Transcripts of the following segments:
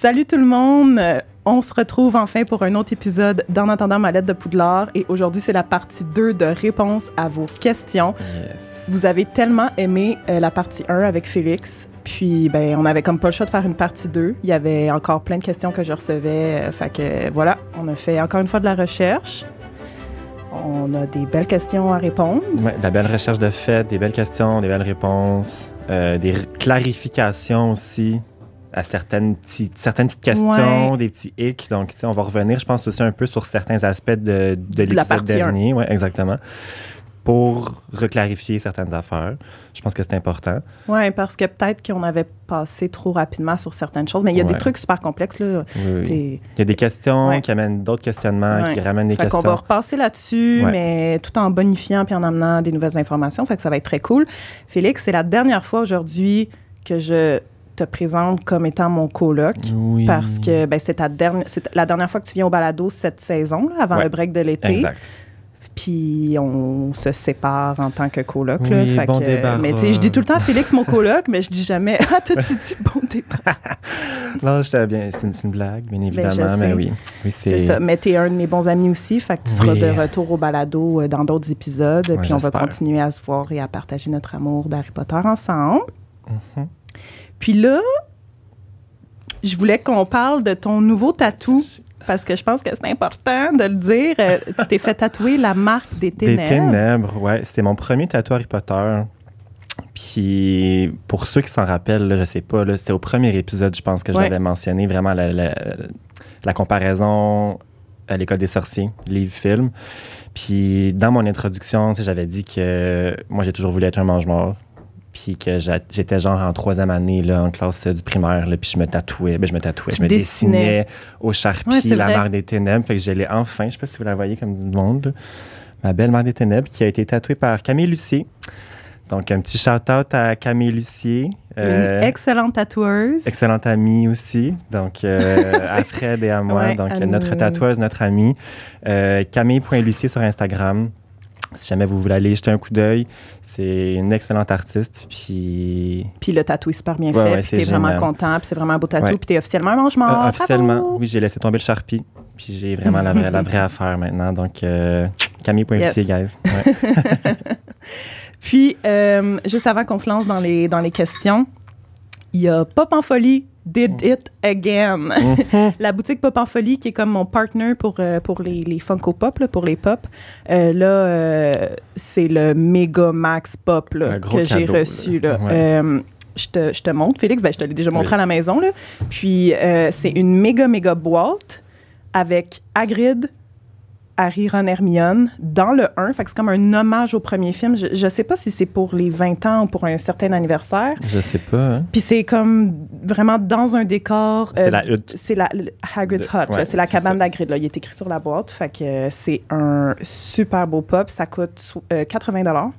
Salut tout le monde! Euh, On se retrouve enfin pour un autre épisode d'En attendant ma lettre de Poudlard et aujourd'hui c'est la partie 2 de réponse à vos questions. Vous avez tellement aimé euh, la partie 1 avec Félix, puis ben on avait comme pas le choix de faire une partie 2. Il y avait encore plein de questions que je recevais, euh, fait que voilà, on a fait encore une fois de la recherche. On a des belles questions à répondre. Ouais, de la belle recherche de fait, des belles questions, des belles réponses, euh, des clarifications aussi à certaines, petites- certaines petites questions, Ouais. des petits hicks. Donc, on va revenir, je pense, aussi un peu sur certains aspects de, de l'épisode dernier. Ouais, exactement. Pour reclarifier certaines affaires. Je pense que c'est important. Ouais, parce que peut-être qu'on avait passé trop rapidement sur certaines choses, mais il y a des trucs super complexes là. Oui, oui. Il y a des questions Ouais. qui amènent d'autres questionnements, qui ramènent des Fait questions. va repasser là-dessus, mais tout en bonifiant puis en amenant des nouvelles informations. Fait que ça va être très cool. Félix, c'est la dernière fois aujourd'hui que je te présente comme étant mon coloc. Oui. Parce que ben, c'est, ta dernière, c'est la dernière fois que tu viens au balado cette saison, là, avant Ouais. le break de l'été. Puis on se sépare en tant que coloc. là. Oui, Fait bon que- débarras. mais tu sais, je dis tout le temps Félix, mon coloc, mais je dis jamais Ah, toi, tu dis bon débat. Non, j'étais bien. C'est une, blague, bien évidemment, Ben, je mais oui. Oui, C'est ça. Mais t'es un de mes bons amis aussi, fait que tu seras de retour au balado euh, dans d'autres épisodes. Puis on va continuer à se voir et à partager notre amour d'Harry Potter ensemble. Mhm. Puis là, je voulais qu'on parle de ton nouveau tatou. Parce que je pense que c'est important de le dire. Euh, tu t'es fait tatouer la marque des ténèbres. Des ténèbres, ouais. C'était mon premier tatou Harry Potter. Puis, pour ceux qui s'en rappellent, là, je sais pas, c'était au premier épisode, je pense, que Ouais. j'avais mentionné vraiment la, la- la comparaison à l'École des sorciers, livre-film. Puis, dans mon introduction, j'avais dit que moi, j'ai toujours voulu être un mange-mort. Puis que j'étais genre en troisième année là, en classe euh, du primaire, là, puis je me tatouais, ben je me tatouais, Tu je me dessinais. dessinais au charpie Ouais, la marque des ténèbres. Fait que je l'ai enfin, je sais pas si vous la voyez comme du monde, là. ma belle marque des ténèbres qui a été tatouée par Camille Lucier. Donc un petit shout-out à Camille Lucier. Une euh, excellente tatoueuse. excellente amie aussi, donc euh, à Fred et à moi, Ouais, donc à notre nous. tatoueuse, notre amie. Camille.lucier sur Instagram. Si jamais vous voulez aller jeter un coup d'œil, c'est une excellente artiste. Puis Puis le tatou est super bien Ouais, fait. ouais, puis t'es vraiment content. Puis c'est vraiment un beau tatou. Ouais. Puis t'es officiellement mangement. euh, officiellement, oui, j'ai laissé tomber le charpie. Puis j'ai vraiment la vraie, la vraie affaire maintenant. Donc euh, Camille.lucier, guys. Ouais. Puis, euh, juste avant qu'on se lance dans les, dans les questions, il y a Pop en folie, Did It Again. Mhm. La boutique Pop en folie, qui est comme mon partner pour, euh, pour les, les Funko Pop, là, pour les pop. Euh, là, euh, c'est le méga max pop là, que j'ai reçu. Là. Ouais. Je te, je te montre, Félix. Ben, je te l'ai déjà montré Oui. à la maison. Là. Puis, c'est une méga, méga boîte avec Hagrid, Harry, Ron, Hermione dans le 1. Fait que c'est comme un hommage au premier film. Je, je sais pas si c'est pour les 20 ans ou pour un certain anniversaire. Je sais pas. Hein? Puis c'est comme vraiment dans un décor. C'est euh, la hutte. C'est la le Hagrid's De- Hut. ouais, c'est la c'est cabane d'Hagrid. Il est écrit sur la boîte. Fait que euh, c'est un super beau pop. Ça coûte sou- euh, 80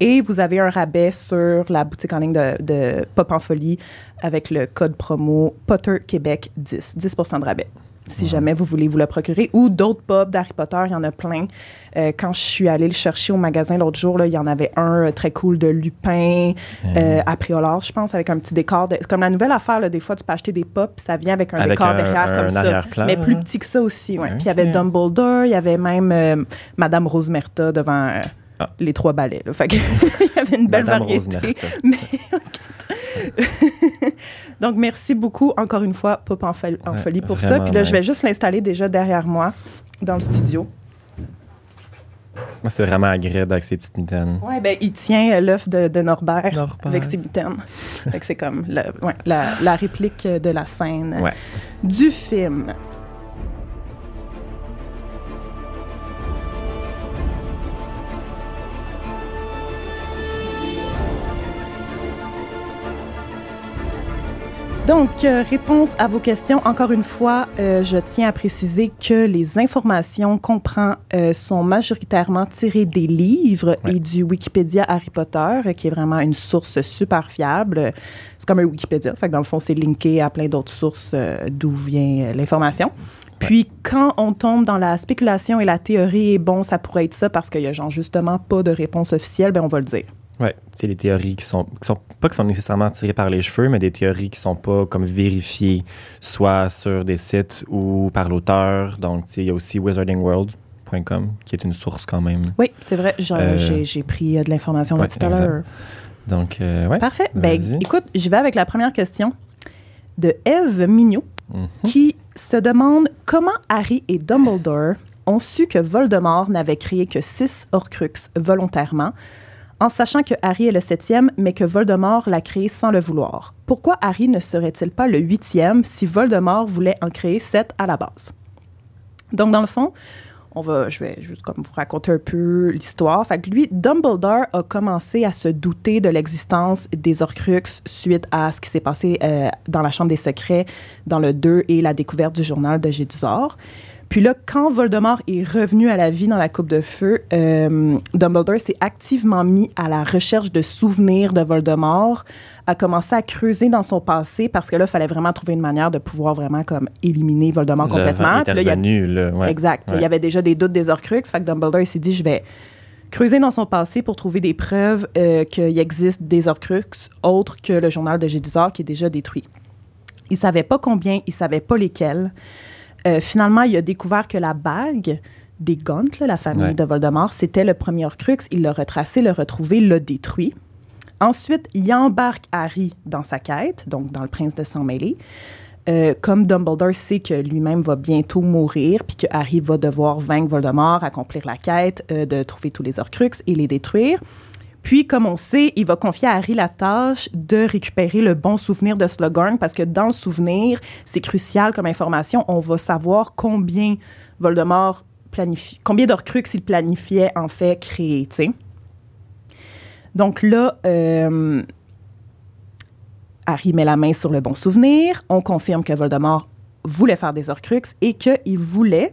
Et vous avez un rabais sur la boutique en ligne de, de Pop en Folie avec le code promo Potter Québec 10. 10% de rabais. Si jamais vous voulez vous le procurer. Ou d'autres pop d'Harry Potter, il y en a plein. Euh, quand je suis allée le chercher au magasin l'autre jour, là, il y en avait un euh, très cool de Lupin, euh, à Priolard, je pense, avec un petit décor. de- comme la nouvelle affaire, là, des fois, tu peux acheter des pop, ça vient avec un Avec décor un- derrière un comme ça. Mais plus petit que ça aussi, ouais. Puis il y avait Dumbledore, il y avait même euh, Madame Rosemerta devant Ah. les trois balais. là. Fait que il y avait une belle Madame variété. Mais, Donc, merci beaucoup, encore une fois, Pop en, fol- en Ouais, folie pour ça. Puis là, je vais juste l'installer déjà derrière moi, dans le studio. Moi, c'est vraiment agréable avec ces petites mitaines. Ouais, ben, il tient euh, l'œuf de, de Norbert, Norbert. avec ses mitaines. c'est comme la, ouais, la, la réplique de la scène Ouais. du film. Donc, euh, réponse à vos questions. Encore une fois, euh, je tiens à préciser que les informations qu'on prend euh, sont majoritairement tirées des livres Ouais. et du Wikipédia Harry Potter, qui est vraiment une source super fiable. C'est comme un Wikipédia. Fait que dans le fond, c'est linké à plein d'autres sources d'où vient l'information. Puis, quand on tombe dans la spéculation et la théorie, et bon, ça pourrait être ça parce qu'il y a genre justement pas de réponse officielle, ben on va le dire. Ouais, c'est des théories qui sont, qui sont pas qui sont nécessairement tirées par les cheveux, mais des théories qui sont pas comme vérifiées, soit sur des sites ou par l'auteur. Donc, il y a aussi wizardingworld.com qui est une source quand même. Oui, c'est vrai. J'ai Euh, j'ai- pris euh, de l'information là tout à l'heure. Donc, euh, ouais. Parfait. Ben, écoute, je vais avec la première question de Eve Mignot Mhm. qui se demande comment Harry et Dumbledore ont su que Voldemort n'avait créé que six Horcruxes volontairement, en sachant que Harry est le septième, mais que Voldemort l'a créé sans le vouloir. Pourquoi Harry ne serait-il pas le huitième si Voldemort voulait en créer sept à la base? Donc, dans le fond, on va, je vais juste comme vous raconter un peu l'histoire. Fait lui, Dumbledore a commencé à se douter de l'existence des Horcruxes suite à ce qui s'est passé euh, dans la Chambre des Secrets dans le 2 et la découverte du journal de Gédusor. Puis là, quand Voldemort est revenu à la vie dans la Coupe de Feu, euh, Dumbledore s'est activement mis à la recherche de souvenirs de Voldemort, a commencé à creuser dans son passé parce que là, il fallait vraiment trouver une manière de pouvoir vraiment comme éliminer Voldemort Le- complètement. il Puis était là, il y a- revenu, là, ouais. Exact. Ouais. Il y avait déjà des doutes des Horcruxes. Fait que Dumbledore s'est dit, je vais creuser dans son passé pour trouver des preuves euh, qu'il existe des Horcruxes autres que le journal de Gédusor qui est déjà détruit. Il savait pas combien, il savait pas lesquels. Euh, finalement, il a découvert que la bague des Gaunt, là, la famille Ouais. de Voldemort, c'était le premier Horcrux. Il l'a retracé, l'a retrouvé, l'a détruit. Ensuite, il embarque Harry dans sa quête, donc dans le prince de sang mêlé. Euh, comme Dumbledore sait que lui-même va bientôt mourir, puis que Harry va devoir vaincre Voldemort, accomplir la quête euh, de trouver tous les Horcruxes et les détruire. Puis, comme on sait, il va confier à Harry la tâche de récupérer le bon souvenir de Slughorn, parce que dans le souvenir, c'est crucial comme information. On va savoir combien Voldemort planifie, combien d'Horcruxes il planifiait en fait créer. Donc là, euh, Harry met la main sur le bon souvenir. On confirme que Voldemort voulait faire des Horcruxes et qu'il voulait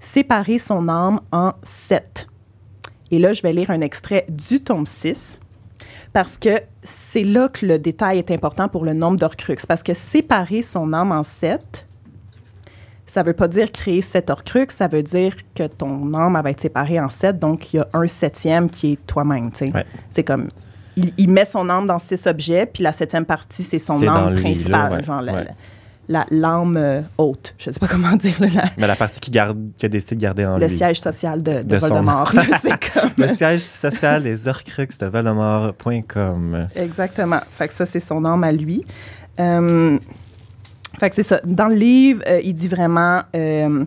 séparer son âme en sept. Et là, je vais lire un extrait du tome 6 parce que c'est là que le détail est important pour le nombre d'Horcruxes. Parce que séparer son âme en sept, ça veut pas dire créer sept Horcruxes, ça veut dire que ton âme va être séparée en sept, donc il y a un septième qui est toi-même. Ouais. C'est comme, il, il met son âme dans six objets, puis la septième partie, c'est son âme principale, genre ouais. La- l'âme euh, haute. Je sais pas comment dire, là, la- Mais la partie qui, garde, qui a décidé de garder en le lui. siège social de, de De son- Voldemort. là, comme... Le siège social des Horcruxes de Voldemort.com. Exactement. Fait que ça, c'est son âme à lui. Euh, fait que c'est ça. Dans le livre, euh, il dit vraiment... euh,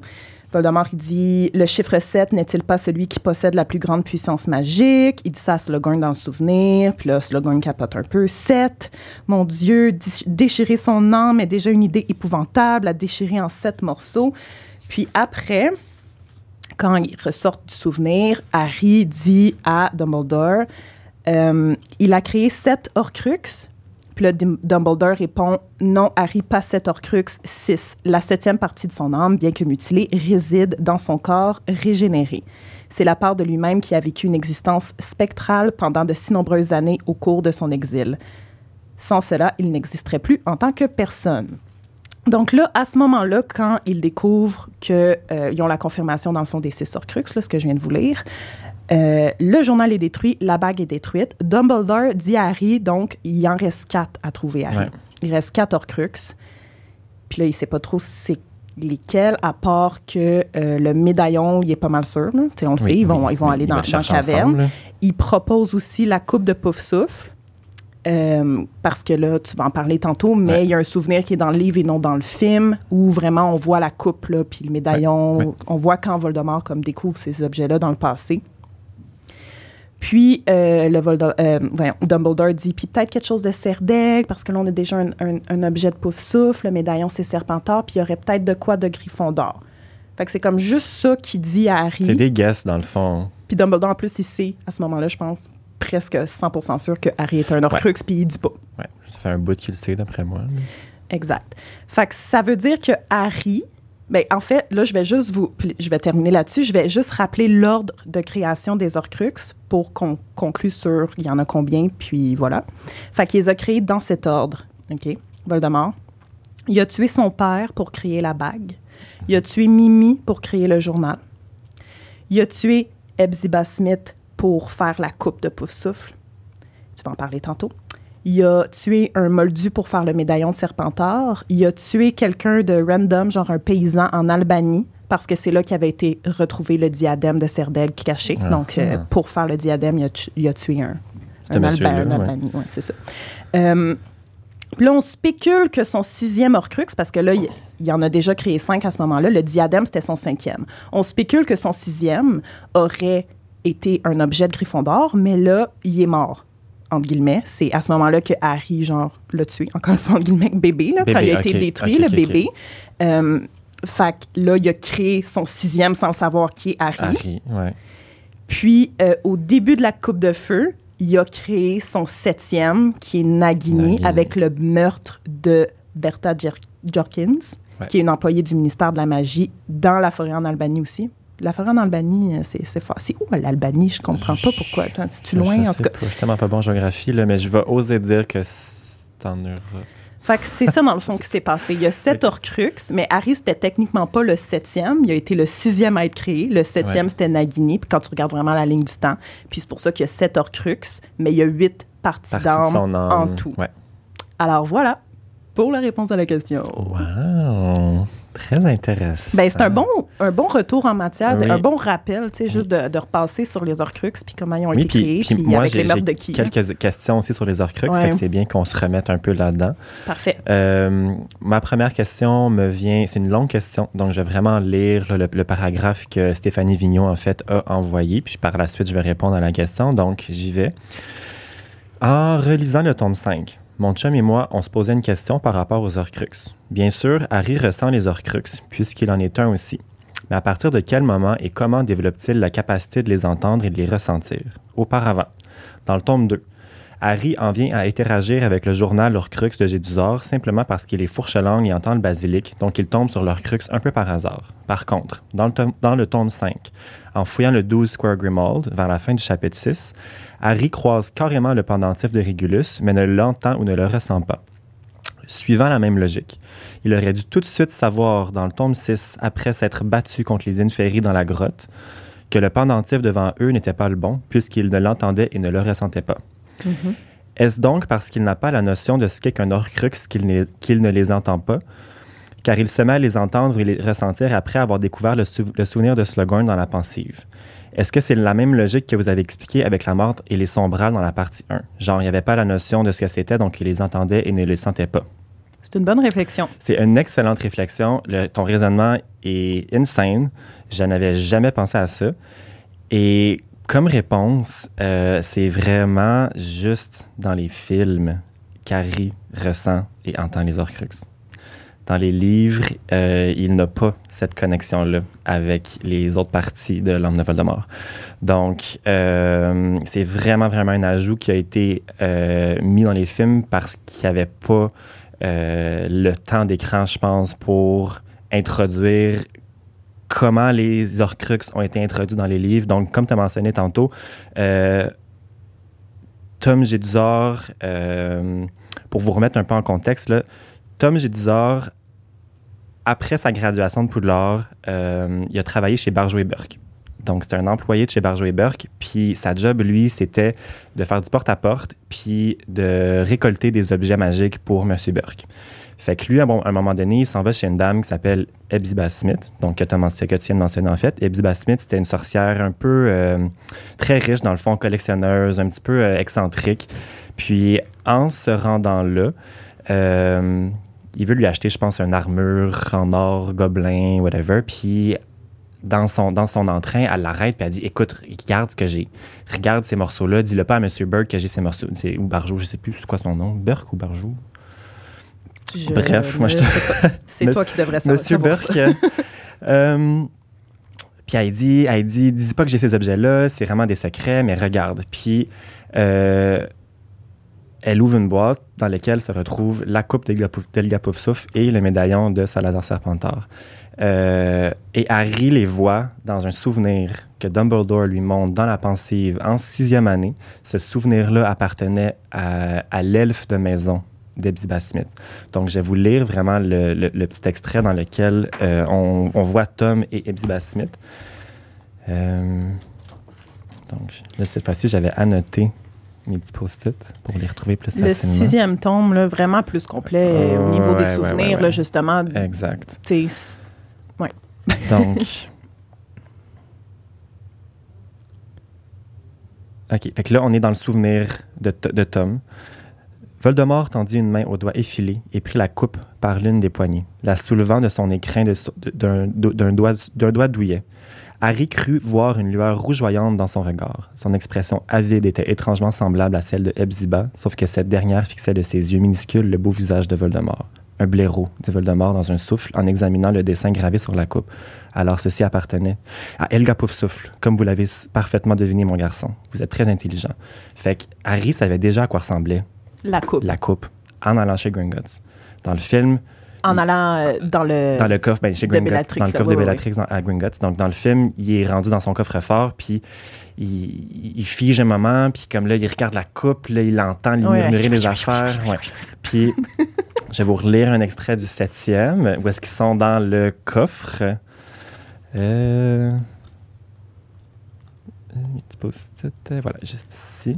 Voldemort, il dit « Le chiffre 7 n'est-il pas celui qui possède la plus grande puissance magique? » Il dit ça à Slughorn dans le souvenir. Puis là, Slughorn capote un peu. « 7, mon Dieu, dé- déchirer son âme est déjà une idée épouvantable à déchirer en sept morceaux. » Puis après, quand il ressort du souvenir, Harry dit à Dumbledore euh, il a créé sept Horcruxes. Puis là, Dumbledore répond Non, Harry, pas sept Horcruxes, six. La septième partie de son âme, bien que mutilée, réside dans son corps régénéré. C'est la part de lui-même qui a vécu une existence spectrale pendant de si nombreuses années au cours de son exil. Sans cela, il n'existerait plus en tant que personne. Donc là, à ce moment-là, quand ils découvrent qu'ils ont la confirmation, dans le fond, des six Horcruxes, ce que je viens de vous lire, euh, le journal est détruit, la bague est détruite. Dumbledore dit à Harry, donc, il en reste quatre à trouver, Harry. Ouais. Il reste quatre Horcruxes. Puis là, il sait pas trop c'est lesquels, à part que euh, le médaillon, il est pas mal sûr. là. On le Oui, sait, ils vont, oui, ils vont oui, aller dans, la caverne. ensemble. Il propose aussi la coupe de Pouf-Souffle. euh, parce que là, tu vas en parler tantôt, mais Ouais. il y a un souvenir qui est dans le livre et non dans le film, où vraiment on voit la coupe, là, puis le médaillon. Ouais, ouais. On voit quand Voldemort comme, découvre ces objets-là dans le passé. Puis, euh, le euh, voyons, Dumbledore dit, puis peut-être quelque chose de Cerdaigle, parce que là, on a déjà un, un- un objet de Pouf-Souffle, le médaillon, c'est Serpentard, puis il y aurait peut-être de quoi de Gryffondor. Fait que c'est comme juste ça qu'il dit à Harry. C'est des guesses, dans le fond. Puis Dumbledore, en plus, il sait, à ce moment-là, je pense, presque 100% sûr que Harry est un Horcrux, puis il dit pas. Ouais, ça fait un bout qu'il le sait, d'après moi. Exact. Fait que ça veut dire que Harry... Ben, en fait, là, je vais juste vous... Je vais terminer là-dessus. Je vais juste rappeler l'ordre de création des Horcruxes pour qu'on conclue sur il y en a combien, puis voilà. Fait qu'il les a créés dans cet ordre. OK? Voldemort. Il a tué son père pour créer la bague. Il a tué Mimi pour créer le journal. Il a tué Hepzibah Smith pour faire la coupe de Pouf-Souffle. tu vas en parler tantôt. Il a tué un moldu pour faire le médaillon de Serpentard. Il a tué quelqu'un de random, genre un paysan en Albanie, parce que c'est là qu'il avait été retrouvé le diadème de Serdel caché. Ah. Donc, euh, Ah. pour faire le diadème, il a, tu- il a tué un, un, Alba- un ouais. Albanie. Ouais, c'est ça. Euh, puis là, on spécule que son sixième Horcrux, parce que là, il, il en a déjà créé cinq à ce moment-là, le diadème, c'était son cinquième. On spécule que son sixième aurait été un objet de Gryffondor, mais là, il est mort, entre guillemets. C'est à ce moment-là que Harry, genre, l'a tué. Encore une fois, entre guillemets, bébé, là, quand il a été détruit, le bébé. Euh, fait que là, il a créé son sixième sans savoir qui est Harry. Harry, ouais. Puis, euh, au début de la Coupe de Feu, il a créé son septième, qui est Nagini, Nagini. avec le meurtre de Bertha Jer- Jorkins, Ouais. qui est une employée du ministère de la Magie, dans la forêt en Albanie aussi. La forêt en Albanie, euh, c'est fort. C'est où l'Albanie? Je comprends pas pourquoi. C'est-tu loin? Je En sais tout cas, pas, je suis tellement pas bon en géographie, là, mais je vais oser dire que c'est en Europe. Fait que c'est ça, dans le fond, qui s'est passé. Il y a sept Horcrux, mais Harry, c'était techniquement pas le septième. Il a été le sixième à être créé. Le septième, Ouais. c'était Nagini. Puis quand tu regardes vraiment la ligne du temps, puis c'est pour ça qu'il y a sept Horcrux, mais il y a huit parties d'âme en tout. Ouais. Alors voilà, pour la réponse à la question. Wow! Très intéressant. Ben, c'est un bon, un bon retour en matière, Oui. un bon rappel, tu sais, juste de, de repasser sur les Horcrux, puis comment ils ont Oui, été puis, créés, puis puis moi, avec les meurtres de qui. quelques questions aussi sur les Horcruxes, Ouais. fait que c'est bien qu'on se remette un peu là-dedans. Parfait. Euh, ma première question me vient, c'est une longue question, donc je vais vraiment lire le paragraphe que Stéphanie Vignon, en fait, a envoyé, puis par la suite, je vais répondre à la question, donc j'y vais. En relisant le tome 5, mon chum et moi, on se posait une question par rapport aux Horcruxes. Bien sûr, Harry ressent les Horcruxes, puisqu'il en est un aussi. Mais à partir de quel moment et comment développe-t-il la capacité de les entendre et de les ressentir? Auparavant, dans le tome 2, Harry en vient à interagir avec le journal Horcrux de Gédusor simplement parce qu'il est fourche-langue et entend le basilic, donc il tombe sur l'Horcrux un peu par hasard. Par contre, dans le, tome, dans le tome 5, en fouillant le 12 Square Grimald, vers la fin du chapitre 6, Harry croise carrément le pendentif de Régulus, mais ne l'entend ou ne le ressent pas. Suivant la même logique, il aurait dû tout de suite savoir dans le tome 6, après s'être battu contre les Inferi dans la grotte, que le pendentif devant eux n'était pas le bon, puisqu'il ne l'entendait et ne le ressentait pas. Mhm. Est-ce donc parce qu'il n'a pas la notion de ce qu'est qu'un Horcrux qu'il ne les entend pas, car il se met à les entendre et les ressentir après avoir découvert le, sou- le souvenir de Slughorn dans la pensive? Est-ce que c'est la même logique que vous avez expliqué avec la mort et les sombrales dans la partie 1? Genre, il n'y avait pas la notion de ce que c'était, donc il les entendait et ne les sentait pas. C'est une bonne réflexion. C'est une excellente réflexion. Le- ton raisonnement est insane. Je n'avais jamais pensé à ça. Et comme réponse, euh, c'est vraiment juste dans les films qu'Harry ressent et entend les Horcruxes. Dans les livres, euh, il n'a pas cette connexion-là avec les autres parties de l'âme de Voldemort. Donc, euh, c'est vraiment, vraiment un ajout qui a été mis dans les films parce qu'il n'y avait pas le temps d'écran, je pense, pour introduire comment les Horcruxes ont été introduits dans les livres. Donc, comme tu as mentionné tantôt, euh, Tom Jedusor, euh, pour vous remettre un peu en contexte, là, Tom Jedusor, après sa graduation de Poudlard, euh, il a travaillé chez Barjo et Burke. Donc, c'était un employé de chez Barjo et Burke. Puis, sa job, lui, c'était de faire du porte-à-porte puis de récolter des objets magiques pour M. Burke. Fait que lui, à un moment donné, il s'en va chez une dame qui s'appelle Hepzibah Smith, donc que, mentionné- que tu viens de mentionner en fait. Hepzibah Smith, c'était une sorcière un peu euh, très riche, dans le fond, collectionneuse, un petit peu euh, excentrique. Puis, en se rendant là, euh, il veut lui acheter, je pense, une armure en or, gobelin, whatever. Puis, dans son, dans son entrain, elle l'arrête puis elle dit Écoute, regarde ce que j'ai. Regarde ces morceaux-là. Dis-le pas à M. Burke que j'ai ces morceaux. C'est- Ou Barjot, je sais plus c'est quoi son nom. Burke ou Barjot? Je Bref, moi, je te-. C'est toi qui devrais savoir. Monsieur. Burke. euh, puis elle dit, elle dit, dis pas que j'ai ces objets-là, c'est vraiment des secrets, mais regarde. Puis euh, elle ouvre une boîte dans laquelle se retrouve la coupe d'Elga Poufsouff et le médaillon de Salazar Serpentard. Euh, et Harry les voit dans un souvenir que Dumbledore lui montre dans la pensive en sixième année. Ce souvenir-là appartenait à, à l'elfe de maison d'Hepzibah Smith. Donc, je vais vous lire vraiment le, le- le petit extrait dans lequel euh, on, on voit Tom et Hepzibah Smith. Euh, donc, là, cette fois-ci, j'avais annoté mes petits post-it pour les retrouver plus Le facilement. sixième tome, là, vraiment plus complet au niveau des Ouais, souvenirs, ouais, ouais. là, justement. Exact. Donc. OK. Fait que là, on est dans le souvenir de, de Tom. Voldemort tendit une main au doigt effilé et prit la coupe par l'une des poignées, la soulevant de son écrin d'un doigt, doigt douillet. Harry crut voir une lueur rougeoyante dans son regard. Son expression avide était étrangement semblable à celle de Hepzibah, sauf que cette dernière fixait de ses yeux minuscules le beau visage de Voldemort. Un blaireau, dit Voldemort dans un souffle en examinant le dessin gravé sur la coupe. Alors ceci appartenait à Helga Poufsouffle, comme vous l'avez parfaitement deviné, mon garçon. Vous êtes très intelligent. Fait que Harry savait déjà à quoi ressemblait la coupe. la coupe en allant chez Gringotts. Dans le film, En allant euh, dans le. dans le coffre, ben, chez de Gringotts, Bellatrix, dans le coffre ouais, de ouais, Bellatrix dans- à Gringotts. Donc, dans le film, il est rendu dans son coffre-fort, puis il, il fige un moment, puis comme là, il regarde la coupe, là, il entend lui Ouais. murmurer des affaires. Ouais. Puis, je vais vous relire un extrait du septième, où est-ce qu'ils sont dans le coffre. Euh... Euh, voilà, juste ici.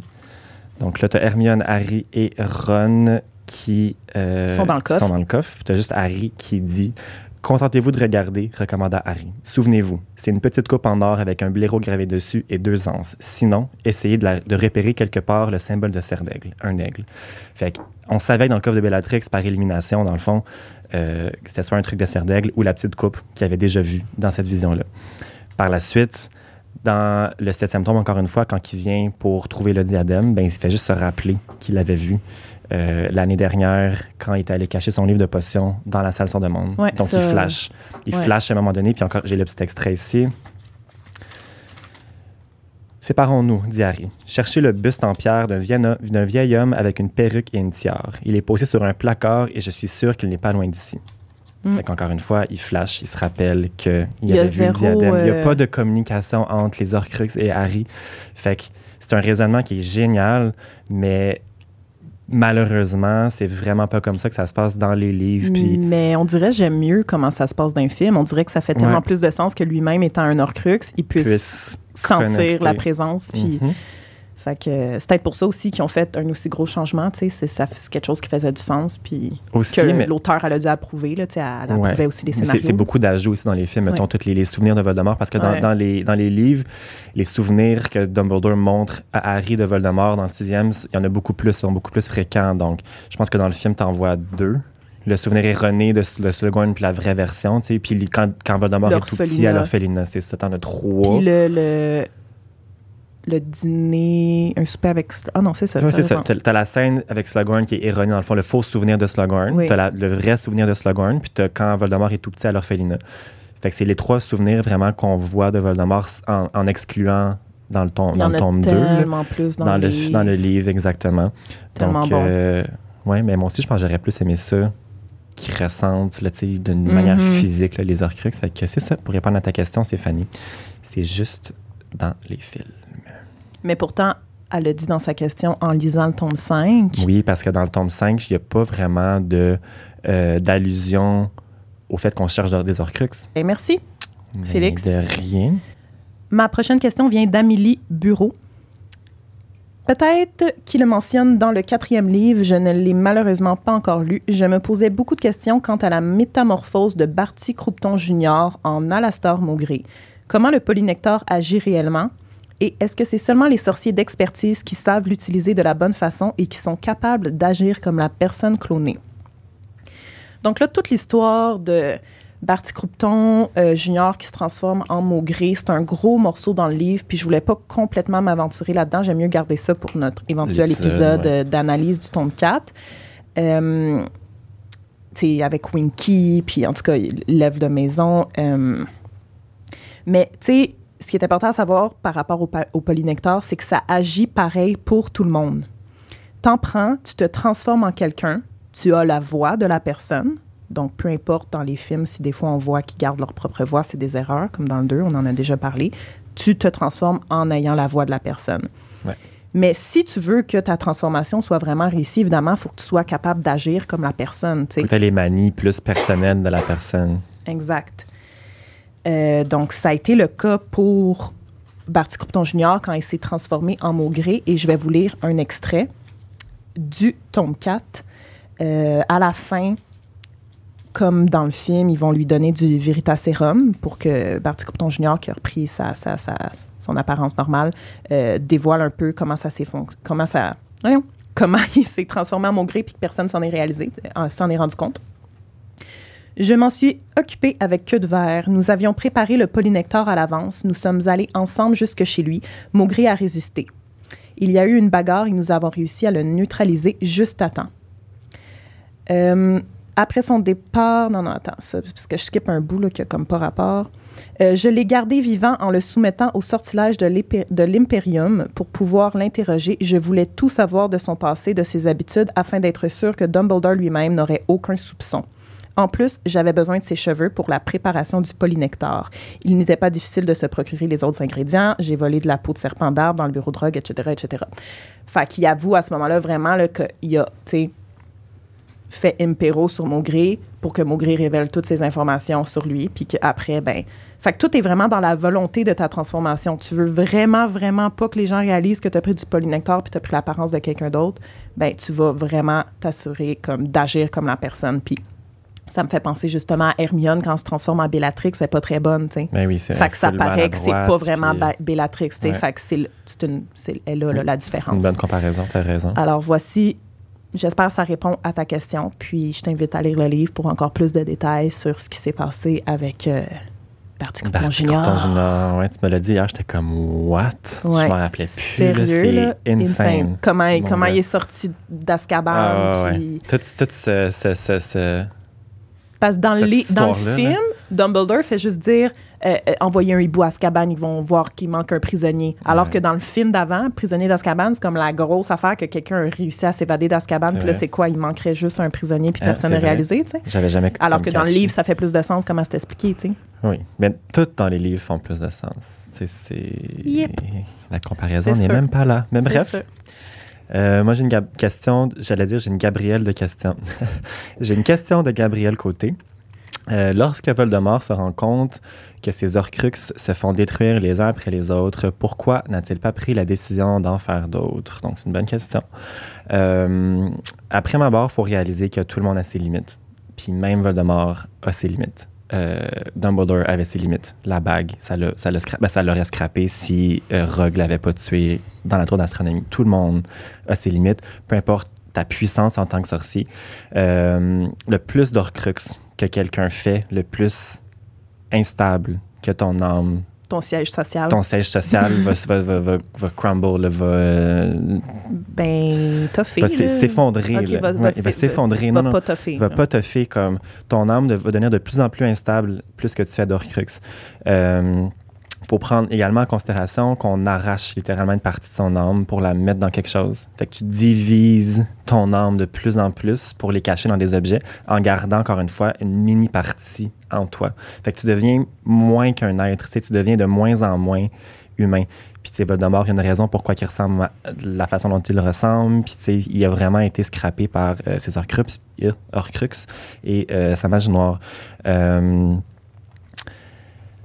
Donc là, tu as Hermione, Harry et Ron qui euh, Sont dans le coffre. sont dans le coffre. Tu as juste Harry qui dit Contentez-vous de regarder, recommanda Harry. Souvenez-vous, c'est une petite coupe en or avec un blaireau gravé dessus et deux anses. Sinon, essayez de, repérer quelque part le symbole de serre d'aigle, un aigle. Fait on savait dans le coffre de Bellatrix, par élimination, dans le fond, euh, c'était soit un truc de serre d'aigle ou la petite coupe qu'il avait déjà vue dans cette vision-là. Par la suite, dans le septième tome, encore une fois, quand il vient pour trouver le diadème, ben, il fait juste se rappeler qu'il l'avait vu euh, l'année dernière quand il était allé cacher son livre de potions dans la salle sur demande. Ouais, Donc, ça- il flash. Il ouais. flash à un moment donné, puis encore, j'ai le petit extrait ici. Séparons-nous, dit Harry. Cherchez le buste en pierre d'un vieil, ho- d'un vieil homme avec une perruque et une tiare. Il est posé sur un placard et je suis sûr qu'il n'est pas loin d'ici. Mm. Fait qu'encore une fois, il flash, il se rappelle qu'il Il y a avait vu zéro, le diadème. Il n'y a euh, pas de communication entre les Horcruxes et Harry. Fait que c'est un raisonnement qui est génial, mais malheureusement, c'est vraiment pas comme ça que ça se passe dans les livres. Puis Mais on dirait j'aime mieux comment ça se passe dans un film. On dirait que ça fait tellement Ouais. plus de sens que lui-même étant un Horcrux, il puisse, puisse sentir connecter. la présence. Puis, Mhm. Fait que c'est peut-être pour ça aussi qu'ils ont fait un aussi gros changement. Tu sais, c'est quelque chose qui faisait du sens. Puis Aussi, que l'auteur elle a dû approuver. Là, tu sais, elle Ouais. approuvait aussi les scénarios. C'est beaucoup d'ajouts aussi dans les films, mettons Ouais. tous les, les souvenirs de Voldemort, parce que dans, Ouais. dans les, dans les livres, les souvenirs que Dumbledore montre à Harry de Voldemort dans le sixième, il y en a beaucoup plus, ils sont beaucoup plus fréquents. Donc, je pense que dans le film, tu en vois deux. Le souvenir erroné de le Slughorn, puis la vraie version, tu sais. Puis quand, quand Voldemort est tout petit à L'orphelinat. l'orphelinat, c'est ça, t'en as trois. Puis le, le, le dîner, un souper avec. Ah non, c'est ça. T'as c'est ça. T'as la scène avec Slughorn qui est erronée, dans le fond, le faux souvenir de Slughorn. Oui. T'as le vrai souvenir de Slughorn, puis t'as quand Voldemort est tout petit à l'orphelinat. Fait que c'est les trois souvenirs vraiment qu'on voit de Voldemort en, en excluant dans le, tome, dans le tome 2. là. plus dans, Dans, le, les... dans le livre, exactement. Tellement Donc, bon. euh, ouais, mais moi aussi, je pense que j'aurais plus aimé ça qui ressentent d'une Mhm. manière physique là, les Horcruxes. Fait que c'est ça, pour répondre à ta question, Stéphanie. C'est juste dans les films. Mais pourtant, elle a dit dans sa question en lisant le tome 5. Oui, parce que dans le tome 5, il n'y a pas vraiment de, euh, d'allusion au fait qu'on cherche des Horcruxes. Et merci. Mais Félix? De rien. Ma prochaine question vient d'Amélie Bureau. Peut-être qu'il le mentionne dans le quatrième livre, je ne l'ai malheureusement pas encore lu. Je me posais beaucoup de questions quant à la métamorphose de Barty Croupton Jr. en Alastor Maugré. Comment le polynectar agit réellement? Et est-ce que c'est seulement les sorciers d'expertise qui savent l'utiliser de la bonne façon et qui sont capables d'agir comme la personne clonée? Donc là, toute l'histoire de Barty Croupton euh, Junior qui se transforme en Maugré, c'est un gros morceau dans le livre, puis je voulais pas complètement m'aventurer là-dedans. J'aime mieux garder ça pour notre éventuel épisode ouais. euh, d'analyse du tome 4. Euh, tu sais, avec Winky, puis en tout cas, l'œuvre de maison. euh, mais tu sais, ce qui est important à savoir par rapport au, polynectar, c'est que ça agit pareil pour tout le monde. T'en prends, tu te transformes en quelqu'un, tu as la voix de la personne. Donc, peu importe dans les films, si des fois on voit qu'ils gardent leur propre voix, c'est des erreurs, comme dans le 2, on en a déjà parlé. Tu te transformes en ayant la voix de la personne. Ouais. Mais si tu veux que ta transformation soit vraiment réussie, évidemment, il faut que tu sois capable d'agir comme la personne. tu. Peut-être les manies plus personnelles de la personne. Exact. Euh, donc, ça a été le cas pour Barty Croupton Jr. quand il s'est transformé en Maugré. Et je vais vous lire un extrait du tome 4. Euh, à la fin, comme dans le film, ils vont lui donner du Veritaserum pour que Barty Croupton Jr., qui a repris sa, son apparence normale, euh, dévoile un peu comment ça s'est comment ça, comment il s'est transformé en Maugré puis que personne s'en s'en est rendu compte. Je m'en suis occupée avec queue de verre. Nous avions préparé le polynectar à l'avance. Nous sommes allés ensemble jusque chez lui. Maugré a résisté. Il y a eu une bagarre et nous avons réussi à le neutraliser juste à temps. Euh, après son départ, non, non, attends, ça, parce que je skip un bout là, qui a comme pas rapport. Euh, je l'ai gardé vivant en le soumettant au sortilège de l'Imperium pour pouvoir l'interroger. Je voulais tout savoir de son passé, de ses habitudes, afin d'être sûr que Dumbledore lui-même n'aurait aucun soupçon. En plus, j'avais besoin de ses cheveux pour la préparation du polynectar. Il n'était pas difficile de se procurer les autres ingrédients. J'ai volé de la peau de serpent d'arbre dans le bureau de drogue, etc., etc. Fait qu'il avoue à ce moment-là vraiment qu'il a, fait impéro sur Maugré pour que Maugré révèle toutes ces informations sur lui, puis qu'après, ben... Fait que tout est vraiment dans la volonté de ta transformation. Tu veux vraiment, vraiment pas que les gens réalisent que tu as pris du polynectar puis tu as pris l'apparence de quelqu'un d'autre? Ben, tu vas vraiment t'assurer comme d'agir comme la personne. Puis ça me fait penser justement à Hermione quand elle se transforme en Bellatrix, c'est pas très bonne, tu sais. Ben oui, c'est Fait que ça paraît que c'est pas vraiment Bellatrix, tu sais. Fait que c'est, une, c'est elle là, la différence. C'est une bonne comparaison, tu as raison. Alors voici, j'espère que ça répond à ta question. Puis je t'invite à lire le livre pour encore plus de détails sur ce qui s'est passé avec euh, Barty Junior. Junior, ouais, tu me l'as dit hier, j'étais comme what? Ouais. Je m'en rappelais plus. Sérieux, c'est insane. Comment, comment il est sorti d'Azkaban. Ah, puis... Tout, tout ce, ce, ce parce que dans, le, dans le film, Dumbledore fait juste dire euh, euh, envoyer un hibou à Azkaban, ils vont voir qu'il manque un prisonnier. Alors que dans le film d'avant, Prisonnier d'Azkaban, c'est comme la grosse affaire que quelqu'un a réussi à s'évader d'Azkaban. Puis là, c'est quoi Il manquerait juste un prisonnier, puis ah, personne n'a réalisé, tu sais? J'avais jamais Alors que dans le livre, ça fait plus de sens, comment c'est expliqué, tu sais. Oui, mais tout dans les livres font plus de sens. C'est. La comparaison n'est même pas là. Mais bref. Euh, moi, j'ai une question, j'allais dire, j'ai une Gabrielle de question. j'ai une question de Gabrielle Côté. Euh, lorsque Voldemort se rend compte que ses Horcruxes se font détruire les uns après les autres, pourquoi n'a-t-il pas pris la décision d'en faire d'autres? Donc, c'est une bonne question. Euh, après ma barre, il faut réaliser que tout le monde a ses limites. Puis même Voldemort a ses limites. Dumbledore avait ses limites. La bague, ça, ben, l'aurait scrappé si Rogue l'avait pas tué dans la tour d'astronomie. Tout le monde a ses limites, peu importe ta puissance en tant que sorcier. Euh, le plus d'Orcrux que quelqu'un fait, le plus instable que ton âme ton siège social. Ton siège social va, va, va, va, crumble, va. Ben, toffer. Va s'effondrer. Okay, va, va, va s'effondrer. Non, pas toffer. Va pas toffer comme. Ton âme va devenir de plus en plus instable plus que tu fais d'Orcrux. Euh, il faut prendre également en considération qu'on arrache littéralement une partie de son âme pour la mettre dans quelque chose. Fait que tu divises ton âme de plus en plus pour les cacher dans des objets en gardant encore une fois une mini partie en toi. Fait que tu deviens moins qu'un être, tu deviens de moins en moins humain. Puis, tu sais, Voldemort, il y a une raison pourquoi il ressemble à la façon dont il ressemble. Puis, tu sais, il a vraiment été scrappé par euh, ses Horcruxes, et euh, sa magie noire. Euh,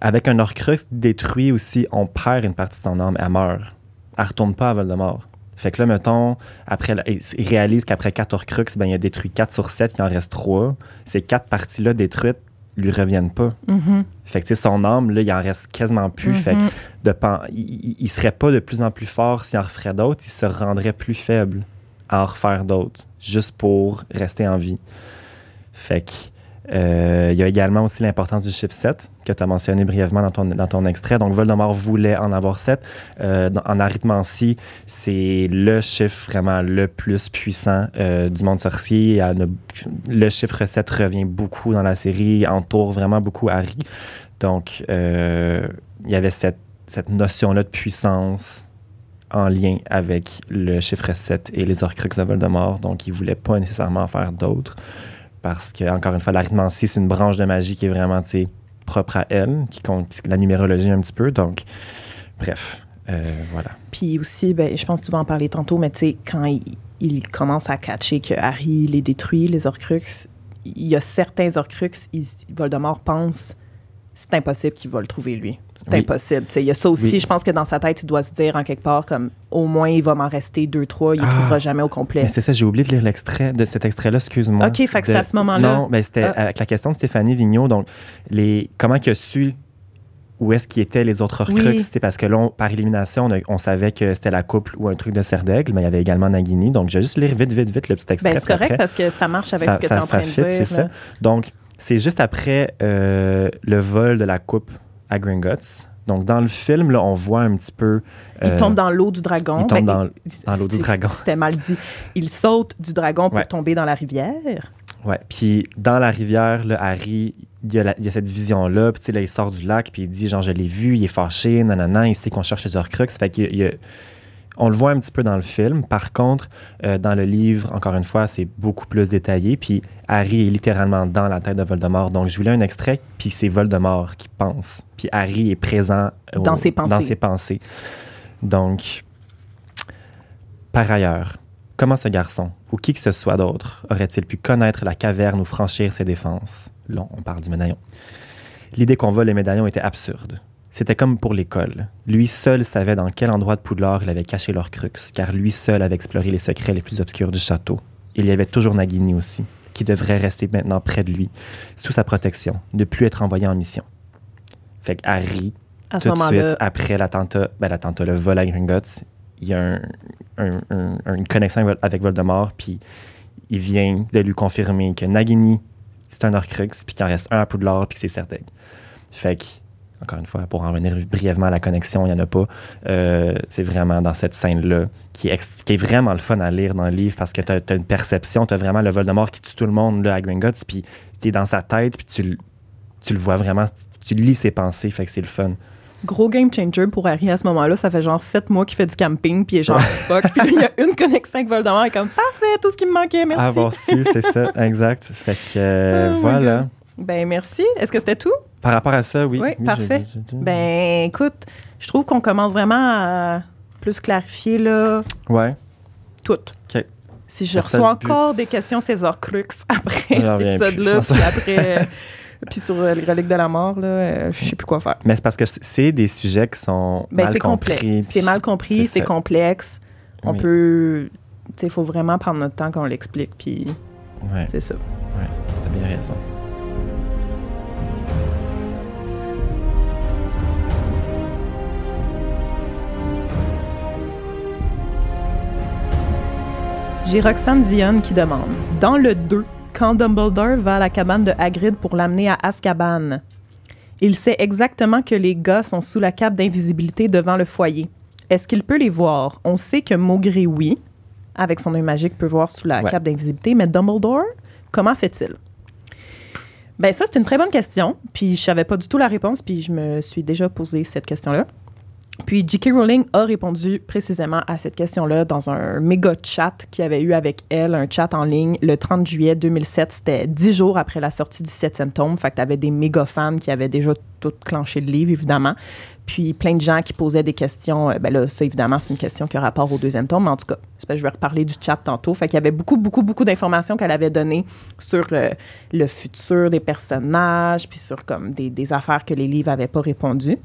avec un Horcrux détruit aussi, on perd une partie de son âme, elle meurt. Elle retourne pas à Voldemort. Fait que là, mettons, après, il réalise qu'après 4 Horcrux, ben, il a détruit 4 sur 7, il en reste 3. Ces 4 parties-là détruites lui reviennent pas. Mm-hmm. Fait que son âme, là, il en reste quasiment plus. Fait que mm-hmm. de, il, il, serait pas de plus en plus fort s'il en referait d'autres, il se rendrait plus faible à en refaire d'autres, juste pour rester en vie. Fait que euh, il y a également aussi l'importance du chiffre 7 que tu as mentionné brièvement dans ton, dans ton extrait. Donc, Voldemort voulait en avoir 7. Euh, en arithmancie, c'est le chiffre vraiment le plus puissant euh, du monde sorcier. le chiffre 7 revient beaucoup dans la série, entoure vraiment beaucoup Harry. Donc, il y avait cette, cette notion-là de puissance en lien avec le chiffre 7 et les Horcruxes de Voldemort. Donc, il ne voulait pas nécessairement faire d'autres parce que, encore une fois, l'arithmancie, c'est une branche de magie qui est vraiment propre à elle, qui compte la numérologie un petit peu. Donc, bref, euh, voilà. Puis aussi, ben, je pense que tu vas en parler tantôt, mais tu sais, quand il, commence à catcher que Harry les détruit, les Horcruxes, il y a certains Horcruxes, Voldemort pense c'est impossible qu'il va le trouver lui. C'est Oui. impossible. Il y a ça aussi, Oui. je pense que dans sa tête, il doit se dire en quelque part comme au moins il va m'en rester deux, trois, il ne Ah. trouvera jamais au complet. Mais c'est ça, j'ai oublié de lire l'extrait de cet extrait-là, excuse-moi. OK, fait que c'était à ce moment-là. Non, ben c'était Ah. avec la question de Stéphanie Vigneault. Donc, les, comment il a su où est-ce qu'ils étaient les autres Oui. Horcruxes? C'est parce que là, on- par élimination, on, a- on savait que c'était la couple ou un truc de serre d'aigle, mais il y avait également Nagini. Donc, je vais juste lire vite, vite, vite le petit extrait. Ben, c'est correct après- parce que ça marche avec ça- ce que tu es en train de dire. c'est ça. Donc, c'est juste après euh, le vol de la coupe à Gringotts. Donc, dans le film, là, on voit un petit peu. Il euh, tombe dans l'eau du dragon. il tombe Ben, dans- l'eau du dragon. C'était mal dit. Il saute du dragon pour Ouais. tomber dans la rivière. Ouais. Puis dans la rivière, là, Harry, il y, a cette vision-là. Puis là, il sort du lac, puis il dit genre, je l'ai vu, il est fâché, nanana, il sait qu'on cherche les Horcruxes. Fait qu'il y a- il y a- on le voit un petit peu dans le film. Par contre, euh, dans le livre, encore une fois, c'est beaucoup plus détaillé. Puis Harry est littéralement dans la tête de Voldemort. Donc, je voulais un extrait, puis c'est Voldemort qui pense. Puis Harry est présent au- Dans ses pensées. Dans ses pensées. Donc, par ailleurs, comment ce garçon, ou qui que ce soit d'autre, aurait-il pu connaître la caverne ou franchir ses défenses? Là, on parle du médaillon. L'idée qu'on vole les médaillons était absurde. C'était comme pour l'école. Lui seul savait dans quel endroit de Poudlard il avait caché leur crux, car lui seul avait exploré les secrets les plus obscurs du château. Il y avait toujours Nagini aussi, qui devrait rester maintenant près de lui, sous sa protection, ne plus être envoyé en mission. Fait que Harry, À tout de suite, après l'attentat, ben, l'attentat, le vol à Gringotts, il y a un- un- un- une connexion avec Voldemort, puis il vient de lui confirmer que Nagini, c'est un Horcrux, puis qu'il en reste un à Poudlard, puis que c'est Serdaigle. Fait que, encore une fois, pour en revenir brièvement à la connexion, il n'y en a pas. Euh, c'est vraiment dans cette scène-là qui est, ex- qui est vraiment le fun à lire dans le livre parce que tu as, une perception, tu as vraiment le Voldemort qui tue tout le monde là, à Gringotts, puis tu es dans sa tête, puis tu, le- tu le vois vraiment, tu, tu lis ses pensées, fait que c'est le fun. gros game changer pour Harry à ce moment-là. Ça fait genre sept mois qu'il fait du camping, puis il est genre fuck. Puis là, il y a une connexion avec Voldemort, est comme parfait, tout ce qui me manquait, merci. Avoir su, c'est ça, exact. Fait que euh, Oh voilà. Ben merci. Est-ce que c'était tout? Par rapport à ça, oui. Oui, parfait. Ben écoute, je trouve qu'on commence vraiment à plus clarifier là, Ouais. tout. OK. Si je reçois encore des questions César Crux après J'en cet plus, épisode-là, puis après, euh, puis sur euh, les reliques de la mort, là, euh, je sais plus quoi faire. Mais c'est parce que c'est des sujets qui sont Ben, mal c'est compris. C'est mal compris, c'est complexe. On Oui. peut. Tu sais, il faut vraiment prendre notre temps quand on l'explique, puis Ouais, c'est ça. ouais, t'as bien raison. J'ai Roxane Dion qui demande Dans le 2, quand Dumbledore va à la cabane de Hagrid pour l'amener à Azkaban, il sait exactement que les gars sont sous la cape d'invisibilité devant le foyer. Est-ce qu'il peut les voir? On sait que Maugré, oui, avec son œil magique, peut voir sous la Ouais. cape d'invisibilité, mais Dumbledore, comment fait-il? Ben ça, c'est une très bonne question. Puis je savais pas du tout la réponse, puis je me suis déjà posé cette question-là. Puis J.K. Rowling a répondu précisément à cette question-là dans un méga chat qu'il avait eu avec elle, un chat en ligne le 30 juillet 2007. C'était dix jours après la sortie du septième tome. Fait que t'avais des méga fans qui avaient déjà tout clenché le livre, évidemment. Puis plein de gens qui posaient des questions. Euh, Ben là, ça, évidemment, c'est une question qui a rapport au deuxième tome. Mais en tout cas, je vais reparler du chat tantôt. Fait qu'il y avait beaucoup, beaucoup, beaucoup d'informations qu'elle avait données sur euh, le futur des personnages, puis sur comme des, des affaires que les livres n'avaient pas répondu.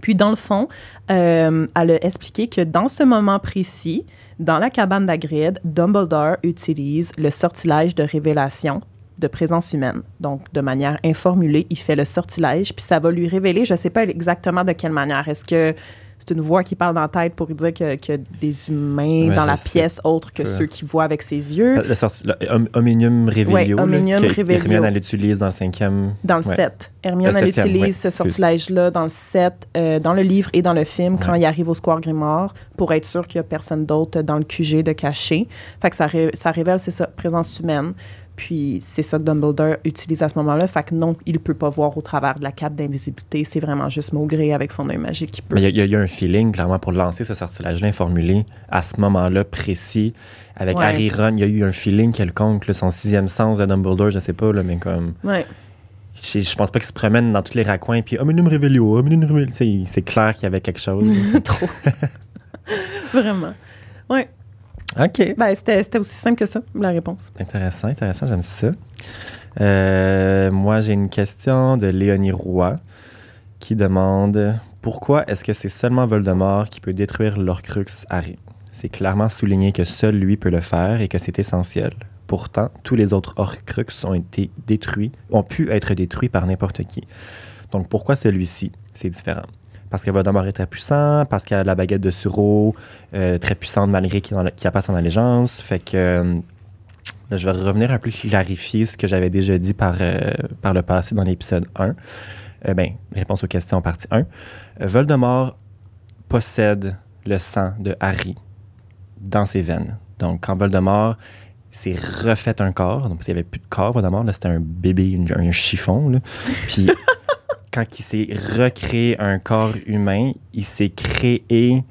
Puis, dans le fond, euh, elle a expliqué que dans ce moment précis, dans la cabane d'Agrid, Dumbledore utilise le sortilège de révélation de présence humaine. Donc, de manière informulée, il fait le sortilège, puis ça va lui révéler, je ne sais pas exactement de quelle manière. Est-ce que c'est une voix qui parle dans la tête pour dire que- qu'il y a des humains Ouais, dans la sais pièce autres que ceux qui voient avec ses yeux? Le, le Omnium Revelio, là, Omnium que Revelio. Hermione, elle l'utilise dans le cinquième. Dans le Ouais. 7. Hermione, Le elle utilise ce sortilège-là dans le 7, euh, dans le livre et dans le film, quand il arrive au Square Grimoire, pour être sûr qu'il n'y a personne d'autre dans le QG de caché. Fait que ça, ré- ça révèle, c'est ça, présence humaine. Puis c'est ça que Dumbledore utilise à ce moment-là. Fait que non, il ne peut pas voir au travers de la cape d'invisibilité. C'est vraiment juste Maugré avec son œil magique qui peut. Mais il y y, a eu un feeling, clairement, pour lancer ce sortilège-là informulé à ce moment-là précis. Avec Ouais. Harry Ron, il y a eu un feeling quelconque, là, son sixième sens de Dumbledore, je sais pas, là, mais comme. Ouais. Je, je pense pas qu'il se promène dans tous les raccoins, puis Omnium Revelio, Omnium Revelio. Tu sais, c'est clair qu'il y avait quelque chose. Trop. vraiment. Ouais. OK. Ben, c'était aussi simple que ça, la réponse. Intéressant, intéressant, j'aime ça. Euh, moi, j'ai une question de Léonie Roy qui demande pourquoi est-ce que c'est seulement Voldemort qui peut détruire l'Orcrux Harry? C'est clairement souligné que seul lui peut le faire et que c'est essentiel. Pourtant, tous les autres Horcrux ont été détruits, ont pu être détruits par n'importe qui. Donc pourquoi celui-ci? C'est différent. Parce que Voldemort est très puissant, parce qu'il a la baguette de Suro, euh, très puissante malgré qu'il n'a pas son allégeance. Fait que euh, je vais revenir un peu clarifier ce que j'avais déjà dit par, euh, par le passé dans l'épisode 1. ben, réponse aux questions partie 1. Voldemort possède le sang de Harry dans ses veines. Donc, quand Voldemort s'est refait un corps, donc il n'y avait plus de corps, Voldemort, c'était un bébé, un, chiffon, puis quand il s'est recréé un corps humain, il s'est créé,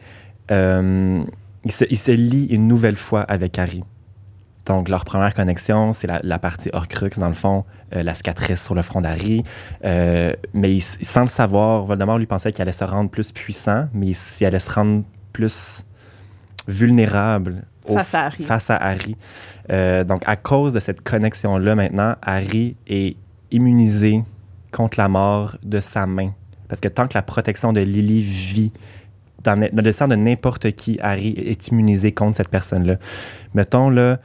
euh, il, se, il, se, lie une nouvelle fois avec Harry. Donc, leur première connexion, c'est la, partie Horcrux, dans le fond, euh, la cicatrice sur le front d'Harry. Euh, mais sans le savoir, Voldemort lui pensait qu'il allait se rendre plus puissant, mais il, allait se rendre plus vulnérable face à Harry. Face à Harry. donc, à cause de cette connexion-là, maintenant, Harry est immunisé contre la mort de sa main. Parce que tant que la protection de Lily vit dans, le sang de n'importe qui, Harry est immunisé contre cette personne-là. Mettons, là,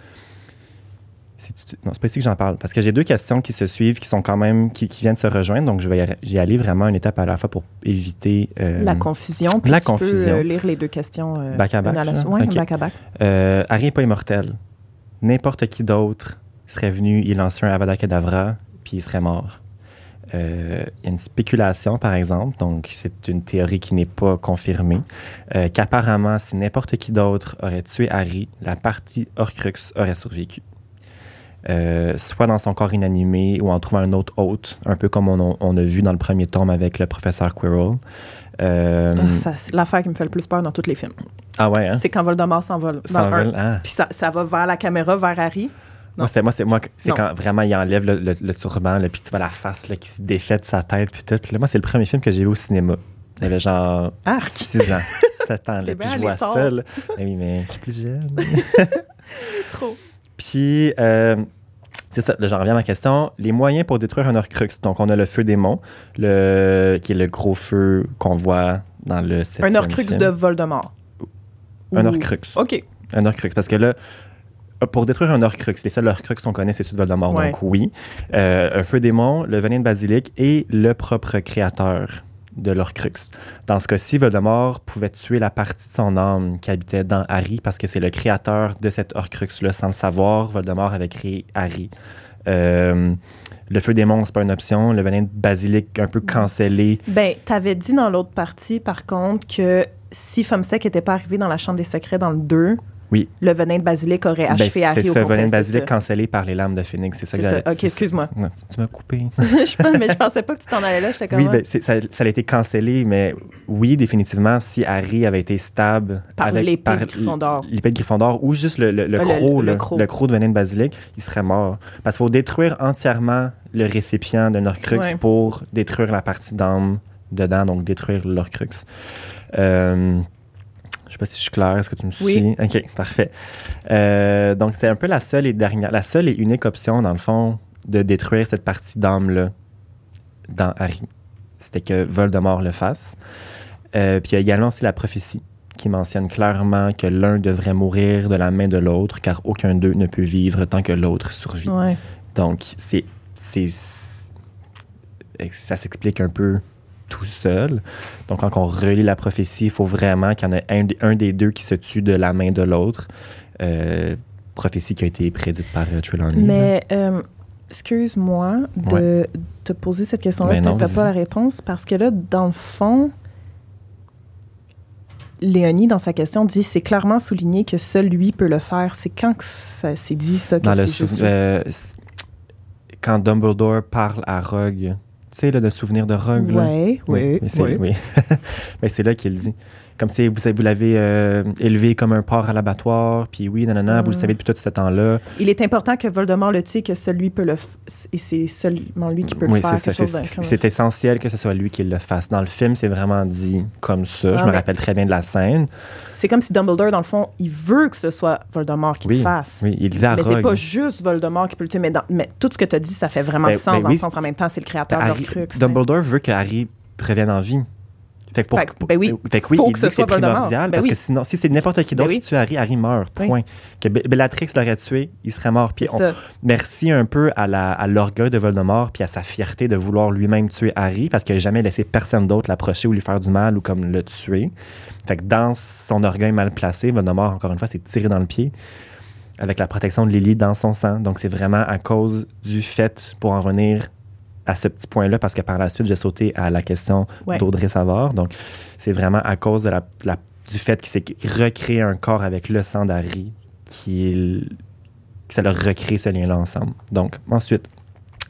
non, c'est pas ici que j'en parle. Parce que j'ai deux questions qui se suivent, qui sont quand même, qui, viennent se rejoindre. Donc, je vais y aller vraiment une étape à la fois pour éviter. Euh, la confusion. Puis la tu confusion. Peux, lire les deux questions. Euh, back à back. back à back. Euh, Harry n'est pas immortel. N'importe qui d'autre serait venu, il lançait un Avada Kedavra, puis il serait mort. Euh, il y a une spéculation, par exemple, donc c'est une théorie qui n'est pas confirmée, euh, qu'apparemment, si n'importe qui d'autre aurait tué Harry, la partie Horcrux aurait survécu. Euh, soit dans son corps inanimé ou en trouvant un autre hôte, un peu comme on, a vu dans le premier tome avec le professeur Quirrell. Ah, c'est l'affaire qui me fait le plus peur dans tous les films. Ah ouais, hein? C'est quand Voldemort s'envole. S'envole, ah. Puis ça, ça va vers la caméra, vers Harry. Moi, c'est moi, c'est moi, c'est quand vraiment il enlève le, turban, puis tu vois la face qui se défait de sa tête, puis tout. moi, c'est le premier film que j'ai vu au cinéma. Il y avait genre 6 ans, 7 ans, puis je vois ça. Là. Eh oui, mais je suis plus jeune. Trop. Puis, euh, c'est ça, là, j'en reviens à ma question. Les moyens pour détruire un Horcrux. Donc, on a le feu démon, le, qui est le gros feu qu'on voit dans le Un Horcrux de Voldemort. Un Horcrux. OK. Un Horcrux. Parce que là, pour détruire un Horcrux, les seuls Horcrux qu'on connaît, c'est ceux de Voldemort, donc oui. Euh, un feu démon, le venin de basilic et le propre créateur de l'Horcrux. Dans ce cas-ci, Voldemort pouvait tuer la partie de son âme qui habitait dans Harry parce que c'est le créateur de cet Horcrux-là. Sans le savoir, Voldemort avait créé Harry. Euh, le feu démon, c'est pas une option. Le venin de basilic, un peu cancellé. Ben, t'avais dit dans l'autre partie, par contre, que si Fumsec n'était pas arrivé dans la Chambre des Secrets dans le 2, oui. Le venin de basilic aurait ben, achevé Harry C'est ce venin de basilic cancellé par les lames de phénix. C'est ça que ça. Ok, excuse-moi. Tu, m'as coupé. je mais je pensais pas que tu t'en allais là. J'étais comme. Oui, ben, ça, ça, a été cancellé, mais oui, définitivement, si Harry avait été stable. Par l'épée de Gryffondor. L'épée de Gryffondor ou juste le, le, le, croc, le, le, de venin de basilic, il serait mort. Parce qu'il faut détruire entièrement le récipient de Horcrux pour détruire la partie d'âme dedans, donc détruire l'Horcrux. Euh, sais pas si je suis clair. Est-ce que tu me suis? Oui. OK, parfait. Euh, donc, c'est un peu la seule et dernière, la seule et unique option, dans le fond, de détruire cette partie d'âme-là dans Harry. C'était que Voldemort le fasse. Euh, puis il y a également aussi la prophétie qui mentionne clairement que l'un devrait mourir de la main de l'autre, car aucun d'eux ne peut vivre tant que l'autre survit. Donc, c'est, c'est, ça s'explique un peu tout seul. Donc, quand on relit la prophétie, il faut vraiment qu'il y en ait un, des deux qui se tue de la main de l'autre. Euh, prophétie qui a été prédite par euh, Trelawney. Mais, euh, excuse-moi de te poser cette question-là. Tu n'as pas la réponse parce que là, dans le fond, Léonie, dans sa question, dit c'est clairement souligné que seul lui peut le faire. C'est quand que ça s'est dit ça? Que dans le quand Dumbledore parle à Rogue tu sais, le souvenir de Rogue. Oui, oui, oui. Mais c'est là qu'il dit. Comme si vous, vous l'avez euh, élevé comme un porc à l'abattoir, puis oui, nanana, vous le savez depuis tout ce temps-là. Il est important que Voldemort le tue, que celui peut le... et c'est seulement lui qui peut le faire. Oui, c'est essentiel que ce soit lui qui le fasse. Dans le film, c'est vraiment dit comme ça. Je me rappelle très bien de la scène. C'est comme si Dumbledore, dans le fond, il veut que ce soit Voldemort qui le fasse. Oui, il dit à Mais c'est pas juste Voldemort qui peut le tuer. Mais, mais tout ce que tu as dit, ça fait vraiment ben, sens. Ben, sens, en même temps, c'est le créateur de Dumbledore veut que Harry revienne en vie. Fait que, pour, Fait ben oui, fait que oui, faut il que dit ce soit primordial Ben parce oui. que sinon, si c'est n'importe qui Ben d'autre oui. qui tue Harry, Harry meurt. Point. Que Be- Bellatrix l'aurait tué, il serait mort. Puis on- merci un peu à la- à l'orgueil de Voldemort puis à sa fierté de vouloir lui-même tuer Harry parce qu'il n'a jamais laissé personne d'autre l'approcher ou lui faire du mal ou comme le tuer. Fait que dans son orgueil mal placé, Voldemort, encore une fois, s'est tiré dans le pied avec la protection de Lily dans son sang. Donc c'est vraiment à cause du fait, pour en revenir à ce petit point-là, parce que par la suite, j'ai sauté à la question Ouais. d'Audrey Savard. Donc c'est vraiment à cause de la, la- du fait qu'il s'est recréé un corps avec le sang d'Harry qu'il que ça leur recrée ce lien-là ensemble. Donc, ensuite,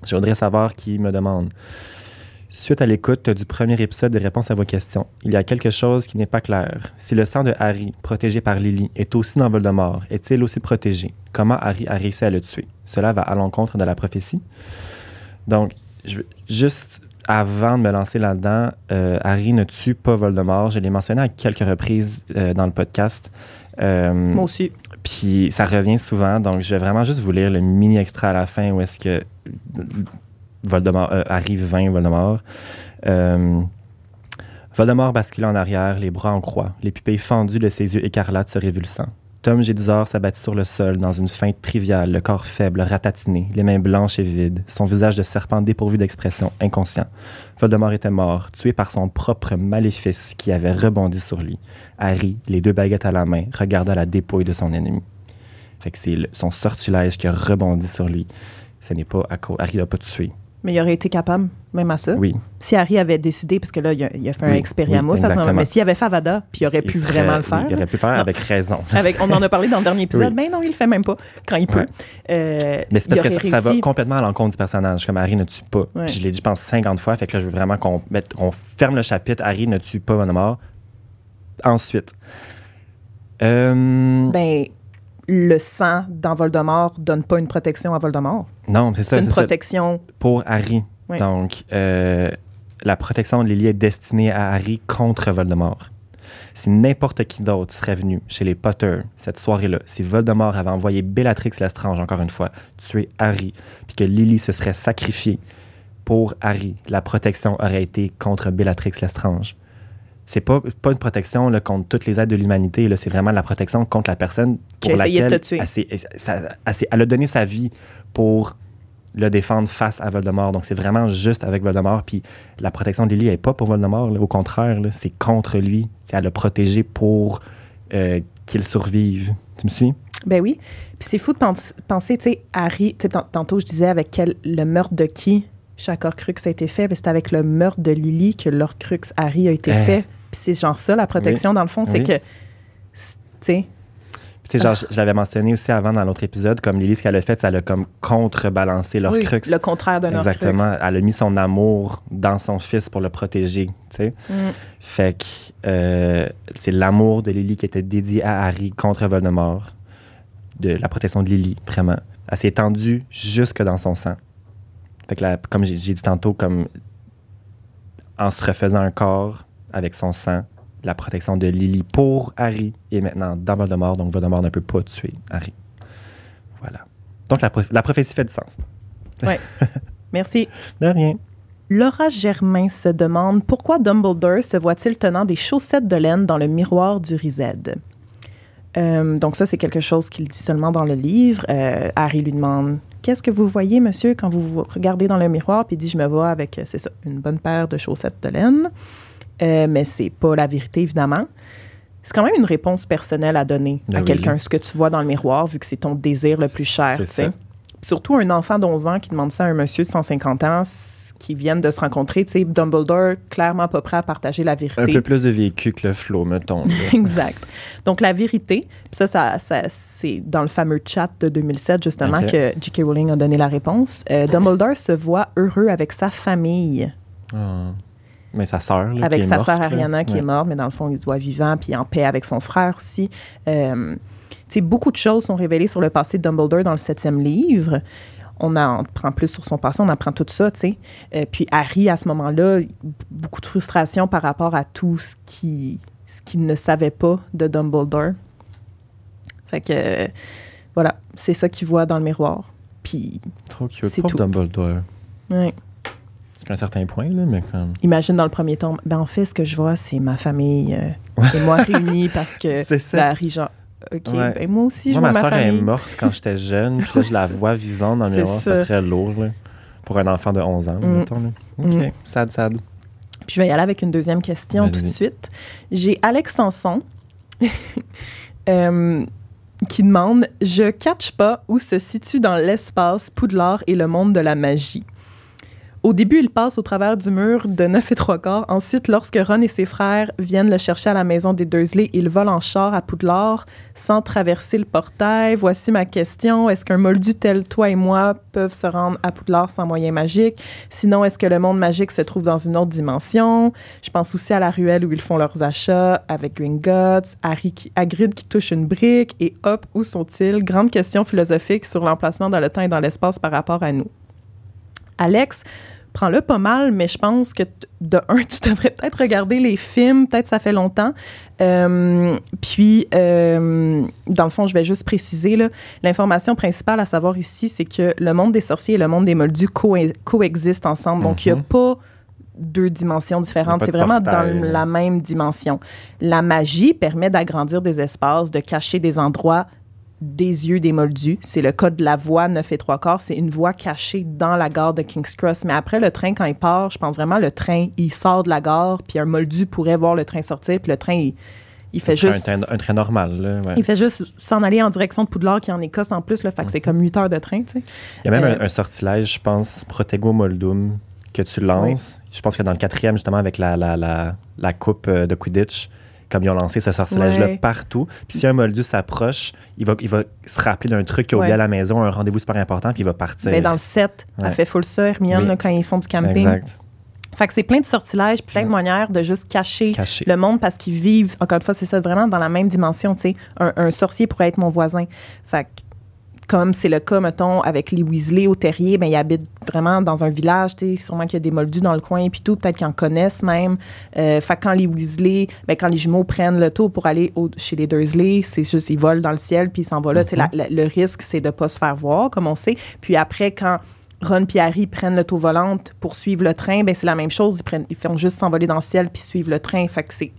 j'ai Audrey Savard qui me demande Suite à l'écoute du premier épisode de Réponse à vos questions, il y a quelque chose qui n'est pas clair. Si le sang de Harry, protégé par Lily, est aussi dans Voldemort, est-il aussi protégé? Comment Harry a réussi à le tuer? Cela va à l'encontre de la prophétie. Donc, je juste avant de me lancer là-dedans, euh, Harry ne tue pas Voldemort? Je l'ai mentionné à quelques reprises euh, dans le podcast. Euh, Moi aussi. puis ça revient souvent, donc je vais vraiment juste vous lire le mini extrait à la fin où est-ce que Voldemort arrive 20 Voldemort. Voldemort bascule en arrière, les bras en croix, les pupilles fendues de ses yeux écarlates se révulsant. Tom Jedusor s'abattit sur le sol dans une feinte triviale, le corps faible, ratatiné, les mains blanches et vides, son visage de serpent dépourvu d'expression, inconscient. Voldemort était mort, tué par son propre maléfice qui avait rebondi sur lui. Harry, les deux baguettes à la main, regarda la dépouille de son ennemi. Fait que c'est son sortilège qui a rebondi sur lui. Ce n'est pas à cause. Harry l'a pas tué. Mais il aurait été capable, même à ça. Oui. Si Harry avait décidé, parce que là, il a, il a fait un Oui, expériamus oui, à ce moment mais s'il avait fait Avada, puis il aurait pu serait- vraiment le faire. il aurait pu le faire Non. avec raison. Avec, on en a parlé dans le dernier épisode. Oui. Ben non, il le fait même pas quand il peut. Ouais. Euh, Mais c'est parce que ça, ça va complètement à l'encontre du personnage. Comme Harry ne tue pas. Ouais. Puis je l'ai dit, je pense, 50 fois. Fait que là, je veux vraiment qu'on mette, on ferme le chapitre. Harry ne tue pas Voldemort. Ensuite. Euh, Ben, le sang dans Voldemort donne pas une protection à Voldemort. non, c'est ça. C'est une ça. protection. Pour Harry. Oui. Donc, euh, la protection de Lily est destinée à Harry contre Voldemort. Si n'importe qui d'autre serait venu chez les Potter cette soirée-là, si Voldemort avait envoyé Bellatrix Lestrange, encore une fois, tuer Harry, puis que Lily se serait sacrifiée pour Harry, la protection aurait été contre Bellatrix Lestrange. C'est pas, pas une protection là, contre toutes les aides de l'humanité, c'est vraiment la protection contre la personne Qui pour a essayé de laquelle te tuer. Elle, a donné sa vie pour le défendre face à Voldemort. Donc, c'est vraiment juste avec Voldemort. Puis la protection de Lily n'est pas pour Voldemort. là. Au contraire, c'est contre lui. C'est à le protéger pour euh, qu'il survive. Tu me suis? Ben oui. Puis c'est fou de pens- penser, tu sais, Harry, tu sais, tant- tantôt je disais avec quel, le meurtre de qui chaque Horcrux a été fait, ben c'est avec le meurtre de Lily que l'Horcrux Harry a été Eh. fait. Puis c'est genre ça, la protection, dans le fond, c'est Oui. que, tu sais, Puis, tu sais, genre, je, je l'avais mentionné aussi avant dans l'autre épisode, comme Lily, ce qu'elle a fait, ça l'a comme contrebalancé leur oui, crux. le contraire d'un Horcrux. Exactement. Elle a mis son amour dans son fils pour le protéger. Tu sais? Mm. Fait que euh, c'est l'amour de Lily qui était dédié à Harry contre Voldemort. De la protection de Lily, vraiment. Elle s'est étendue jusque dans son sang. Fait que, comme j'ai dit tantôt, comme en se refaisant un corps avec son sang, la protection de Lily pour Harry est maintenant dans Voldemort, donc Voldemort ne peut pas tuer Harry. Voilà. Donc la, la prophétie fait du sens. Merci. De rien. Laura Germain se demande pourquoi Dumbledore se voit-il tenant des chaussettes de laine dans le miroir du Rized. Euh, donc ça, c'est quelque chose qu'il dit seulement dans le livre. Euh, Harry lui demande Qu'est-ce que vous voyez, monsieur, quand vous vous regardez dans le miroir? Puis il dit Je me vois avec, euh, c'est ça, une bonne paire de chaussettes de laine. Euh, mais c'est pas la vérité, évidemment. C'est quand même une réponse personnelle à donner Ben à oui. quelqu'un, ce que tu vois dans le miroir, vu que c'est ton désir le plus cher. Surtout un enfant d'11 ans qui demande ça à un monsieur de 150 ans qui viennent de se rencontrer. Tu sais, Dumbledore, clairement pas prêt à partager la vérité. Un peu plus de vécu que le flow, mettons. exact. Donc, la vérité, ça, ça, ça- c'est dans le fameux chat de 2007, justement, que J.K. Rowling a donné la réponse. Euh, Dumbledore se voit heureux avec sa famille, Ah. Mais sa sœur, avec qui est sa sœur là. Ariana qui Ouais. est morte, mais dans le fond, il se voit vivant, puis en paix avec son frère aussi. Euh, beaucoup de choses sont révélées sur le passé de Dumbledore dans le septième livre. On en prend plus sur son passé, on apprend tout ça, tu sais. Euh, puis Harry, à ce moment-là, beaucoup de frustration par rapport à tout ce qui ce qu'il ne savait pas de Dumbledore. Fait que, euh, voilà, c'est ça qu'il voit dans le miroir. Puis, Trop cute. C'est Pauvre tout. Dumbledore. ouais. Jusqu'à un certain point, là, mais comme. Imagine dans le premier tome, ben en fait, ce que je vois, c'est ma famille euh, et moi réunis parce que C'est ça. la Rija. OK, Ouais. ben moi aussi, je Moi, vois ma ma soeur est famille. morte quand j'étais jeune, puis là, je la vois vivante dans le miroir, ça. ça. serait lourd, là, pour un enfant de 11 ans, Mm. mettons, là. OK, Mm. sad, sad. Puis je vais y aller avec une deuxième question tout de suite. J'ai Alex Sanson euh, qui demande Je catch pas où se situe dans l'espace Poudlard et le monde de la magie. Au début, il passe au travers du mur de 9 et 3 quarts. Ensuite, lorsque Ron et ses frères viennent le chercher à la maison des Dursley, il vole en char à Poudlard sans traverser le portail. Voici ma question. Est-ce qu'un moldu tel toi et moi peuvent se rendre à Poudlard sans moyen magique? Sinon, est-ce que le monde magique se trouve dans une autre dimension? Je pense aussi à la ruelle où ils font leurs achats avec Gringotts, Harry qui, Hagrid qui touche une brique et hop, où sont-ils? Grande question philosophique sur l'emplacement dans le temps et dans l'espace par rapport à nous. Alex, prends-le pas mal, mais je pense que de un, tu devrais peut-être regarder les films, peut-être ça fait longtemps. Euh, puis, euh, dans le fond, je vais juste préciser, là, l'information principale à savoir ici, c'est que le monde des sorciers et le monde des moldus co- coexistent ensemble. Donc, il n'y a Mhm. pas deux dimensions différentes. C'est vraiment portail, dans la même dimension. La magie permet d'agrandir des espaces, de cacher des endroits des yeux des moldus. C'est le cas de la voie 9 et 3 quarts. C'est une voie cachée dans la gare de King's Cross. Mais après, le train, quand il part, je pense vraiment le train, il sort de la gare, puis un moldu pourrait voir le train sortir, puis le train, il, il fait juste... un, train- un train normal, là, ouais. Il fait juste s'en aller en direction de Poudlard, qui est en Écosse en plus. Là, fait que c'est comme 8 heures de train, tu sais. Il y a même Euh, un, un sortilège, je pense, Protego Moldum, que tu lances. Je pense que dans le quatrième, justement, avec la, la, la, la coupe euh, de Quidditch, comme ils ont lancé ce sortilège-là Ouais. partout. Puis si un Moldus s'approche, il va, il va se rappeler d'un truc qu'il a oublié Ouais. à la maison, un rendez-vous super important, puis il va partir. Mais dans le 7, elle Ouais. fait full ça, Hermione, Oui. là, quand ils font du camping. Exact. Fait que c'est plein de sortilèges, plein de manières de juste cacher le monde parce qu'ils vivent, encore une fois, c'est ça, vraiment dans la même dimension, tu sais. Un, un sorcier pourrait être mon voisin. Fait que, comme c'est le cas, mettons, avec les Weasley au terrier, ben, ils habitent vraiment dans un village, tu sais, sûrement qu'il y a des moldus dans le coin et puis tout, peut-être qu'ils en connaissent même. Euh, fait quand les Weasley, ben, quand les jumeaux prennent le tour pour aller au- chez les Dursley, c'est juste, ils volent dans le ciel puis ils s'en vont là. La- la- le risque, c'est de pas se faire voir, comme on sait. Puis après, quand Ron et Harry prennent l'auto volante pour suivre le train, ben c'est la même chose. Ils, prennent, ils font juste s'envoler dans le ciel puis suivre le train. Fait que c'est.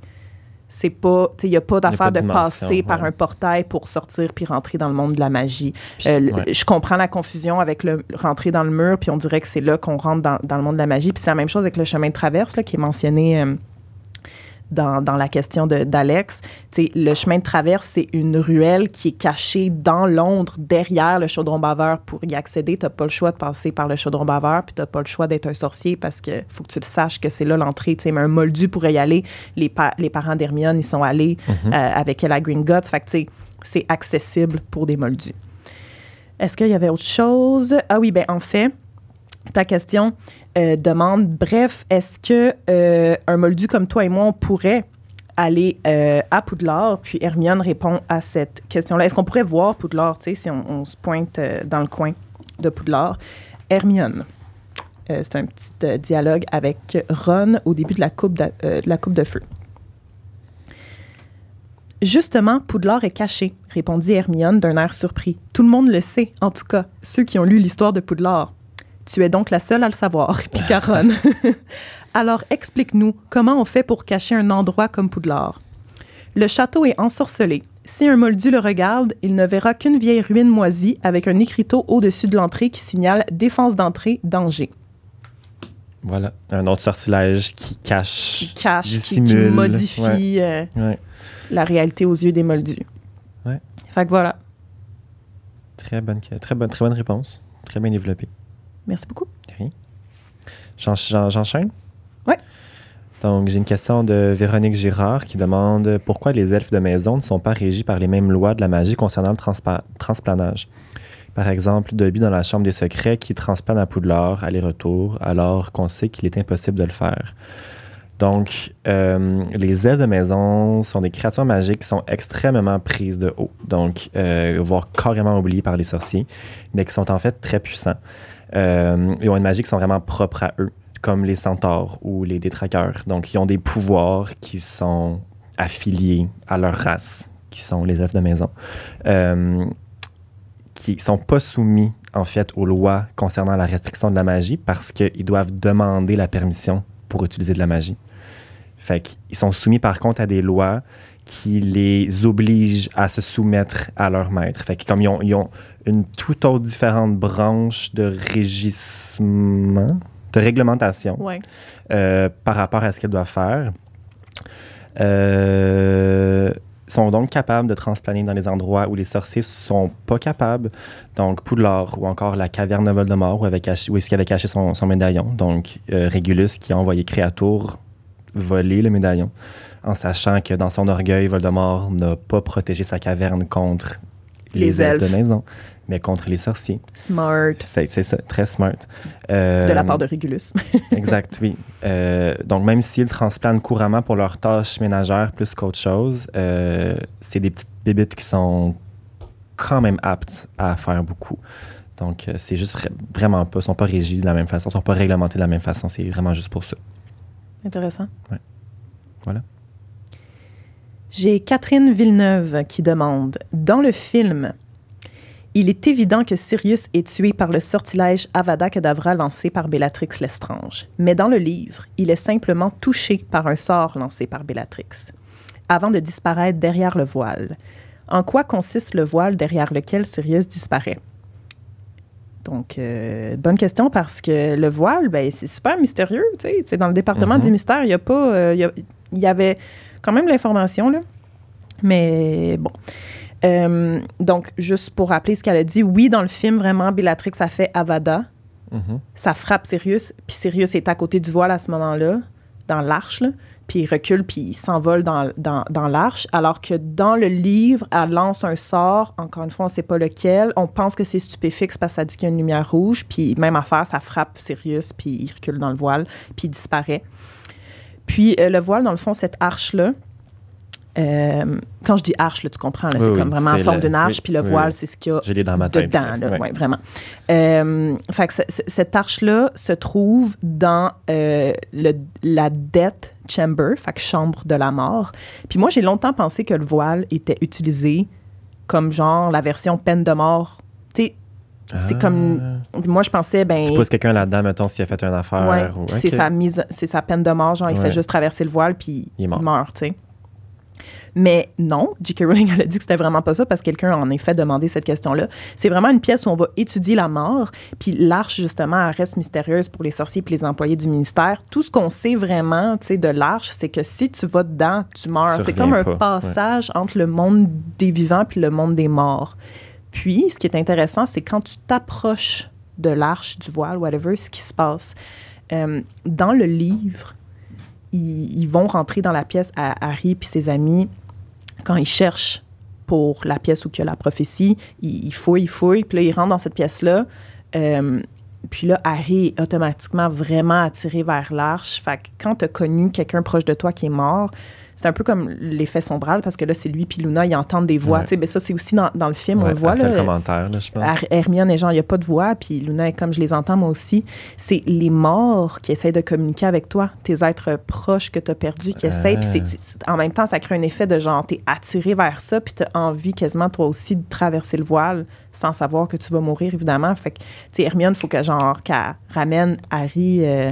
C'est pas. Il n'y a pas d'affaire de passer par un portail pour sortir puis rentrer dans le monde de la magie. Euh, le- ouais. Je comprends la confusion avec le rentrer dans le mur, puis on dirait que c'est là qu'on rentre dans, dans le monde de la magie. Puis c'est la même chose avec le chemin de traverse, là, qui est mentionné euh, dans, dans la question d'Alex. Le chemin de traverse, c'est une ruelle qui est cachée dans Londres, derrière le chaudron baveur. Pour y accéder, tu n'as pas le choix de passer par le chaudron baveur, puis tu n'as pas le choix d'être un sorcier parce que faut que tu le saches que c'est là l'entrée. Mais un moldu pourrait y aller. Les, pa- les parents d'Hermione, ils sont allés Mhm. euh, avec elle à Gringotts. Fait que, c'est accessible pour des moldus. Est-ce qu'il y avait autre chose? Ah oui, ben en fait, ta question euh, demande, bref, est-ce que euh, un moldu comme toi et moi, on pourrait aller euh, à Poudlard? Puis Hermione répond à cette question-là. Est-ce qu'on pourrait voir Poudlard, tu sais, si on, se pointe dans le coin de Poudlard? Hermione. c'est un petit dialogue avec Ron au début de la coupe de la coupe de feu. Justement, Poudlard est caché, répondit Hermione d'un air surpris. Tout le monde le sait, en tout cas, ceux qui ont lu l'histoire de Poudlard. Tu es donc la seule à le savoir, Ron. Alors explique-nous, comment on fait pour cacher un endroit comme Poudlard? Le château est ensorcelé. Si un moldu le regarde, il ne verra qu'une vieille ruine moisie avec un écriteau au-dessus de l'entrée qui signale défense d'entrée, danger. Voilà. Un autre sortilège qui Qui cache. qui, modifie euh, Ouais. la réalité aux yeux des moldus. Ouais. Fait que voilà. Très bonne, très bonne, très bonne réponse. Très bien développée. Merci beaucoup. J'enchaîne? Ouais. Donc, j'ai une question de Véronique Girard qui demande pourquoi les elfes de maison ne sont pas régis par les mêmes lois de la magie concernant le transplanage? Par exemple, Dobby dans la chambre des secrets qui transplane à Poudlard, aller-retour, alors qu'on sait qu'il est impossible de le faire. Donc, euh, les elfes de maison sont des créatures magiques qui sont extrêmement prises de haut, donc, euh, voire carrément oubliées par les sorciers, mais qui sont en fait très puissants. Euh, ils ont une magie qui sont vraiment propres à eux, comme les centaures ou les détraqueurs. Donc, ils ont des pouvoirs qui sont affiliés à leur race, qui sont les elfes de maison, euh, qui sont pas soumis en fait, aux lois concernant la restriction de la magie parce qu'ils doivent demander la permission pour utiliser de la magie. Fait qu'ils sont soumis, par contre, à des lois qui les obligent à se soumettre à leur maître. Fait que comme ils ont, ils ont une toute autre différente branche de régissement, de réglementation Ouais. euh, par rapport à ce qu'elles doivent faire, euh, sont donc capables de transplaner dans les endroits où les sorciers sont pas capables. Donc, Poudlard ou encore la caverne de Voldemort où, avait caché, où est-ce qu'il avait caché son, son médaillon. Donc, euh, Régulus qui a envoyé Créatour voler le médaillon en sachant que dans son orgueil, Voldemort n'a pas protégé sa caverne contre les, Les elfes de maison, mais contre les sorciers. Smart. C'est ça, très smart. Euh, De la part de Régulus. Exact, oui. Euh, donc, même s'ils transplantent couramment pour leurs tâches ménagères plus qu'autre chose, euh, c'est des petites bébites qui sont quand même aptes à faire beaucoup. Donc, c'est juste vraiment pas, sont pas régis de la même façon, ils sont pas réglementés de la même façon, c'est vraiment juste pour ça. Intéressant. Ouais. Voilà. J'ai Catherine Villeneuve qui demande Dans le film, il est évident que Sirius est tué par le sortilège Avada Kedavra lancé par Bellatrix Lestrange. Mais dans le livre, il est simplement touché par un sort lancé par Bellatrix, avant de disparaître derrière le voile. En quoi consiste le voile derrière lequel Sirius disparaît? Donc, euh, bonne question parce que le voile, ben, c'est super mystérieux. tu sais. C'est dans le département Mhm. du mystère, il y a pas. euh, y il y avait quand même l'information, là. Mais bon. Euh, donc, juste pour rappeler ce qu'elle a dit, oui, dans le film, vraiment, Bellatrix a fait Avada. Mhm. Ça frappe Sirius, puis Sirius est à côté du voile à ce moment-là, dans l'arche, puis il recule, puis il s'envole dans, dans, dans l'arche, alors que dans le livre, elle lance un sort, encore une fois, on ne sait pas lequel, on pense que c'est stupéfixe parce que ça dit qu'il y a une lumière rouge, puis même affaire, ça frappe Sirius, puis il recule dans le voile, puis il disparaît. Puis euh, le voile, dans le fond, cette arche-là, euh, quand je dis arche, là, tu comprends, là, Oui, c'est oui, comme vraiment en forme d'une arche, oui, puis le voile, c'est ce qu'il y a J'ai les dans ma tête. dedans, là, Ouais. ouais, vraiment. Euh, fait que ce- ce- cette arche-là se trouve dans euh, le, la Death Chamber, fait que chambre de la mort. Puis moi, j'ai longtemps pensé que le voile était utilisé comme genre la version peine de mort. Tu sais, c'est Ah. comme. Moi, je pensais, ben. Tu pousses quelqu'un là-dedans, mettons, s'il a fait une affaire. Ouais, ou- c'est sa mise, c'est sa peine de mort, genre il fait juste traverser le voile puis Il meurt, tu sais. Mais non, J.K. Rowling elle a dit que c'était vraiment pas ça parce que quelqu'un en effet demandé cette question-là. C'est vraiment une pièce où on va étudier la mort, puis l'arche justement elle reste mystérieuse pour les sorciers puis les employés du ministère. Tout ce qu'on sait vraiment, tu sais, de l'arche, c'est que si tu vas dedans, tu meurs. C'est comme un pas, passage entre le monde des vivants puis le monde des morts. Puis, ce qui est intéressant, c'est quand tu t'approches de l'arche, du voile, whatever, ce qui se passe. Euh, dans le livre, ils, vont rentrer dans la pièce à Harry puis ses amis quand ils cherchent pour la pièce où il y a la prophétie. Ils, ils fouillent, ils fouillent, puis là, ils rentrent dans cette pièce-là. Euh, puis là, Harry est automatiquement vraiment attiré vers l'arche. Fait que quand tu as connu quelqu'un proche de toi qui est mort, c'est un peu comme l'effet sombral parce que là, c'est lui puis Luna, ils entendent des voix. Ouais. Tu sais, ben ça, c'est aussi dans, dans le film, on le voit. Là, le commentaire, là, je pense. Her- Hermione est genre, il n'y a pas de voix, puis Luna est comme je les entends moi aussi. C'est les morts qui essayent de communiquer avec toi, tes êtres proches que tu as perdus qui essayent. Puis en même temps, ça crée un effet de genre, tu es attiré vers ça, puis tu as envie quasiment toi aussi de traverser le voile sans savoir que tu vas mourir, évidemment. Fait que, tu sais, Hermione, il faut que genre, qu'elle ramène Harry. euh,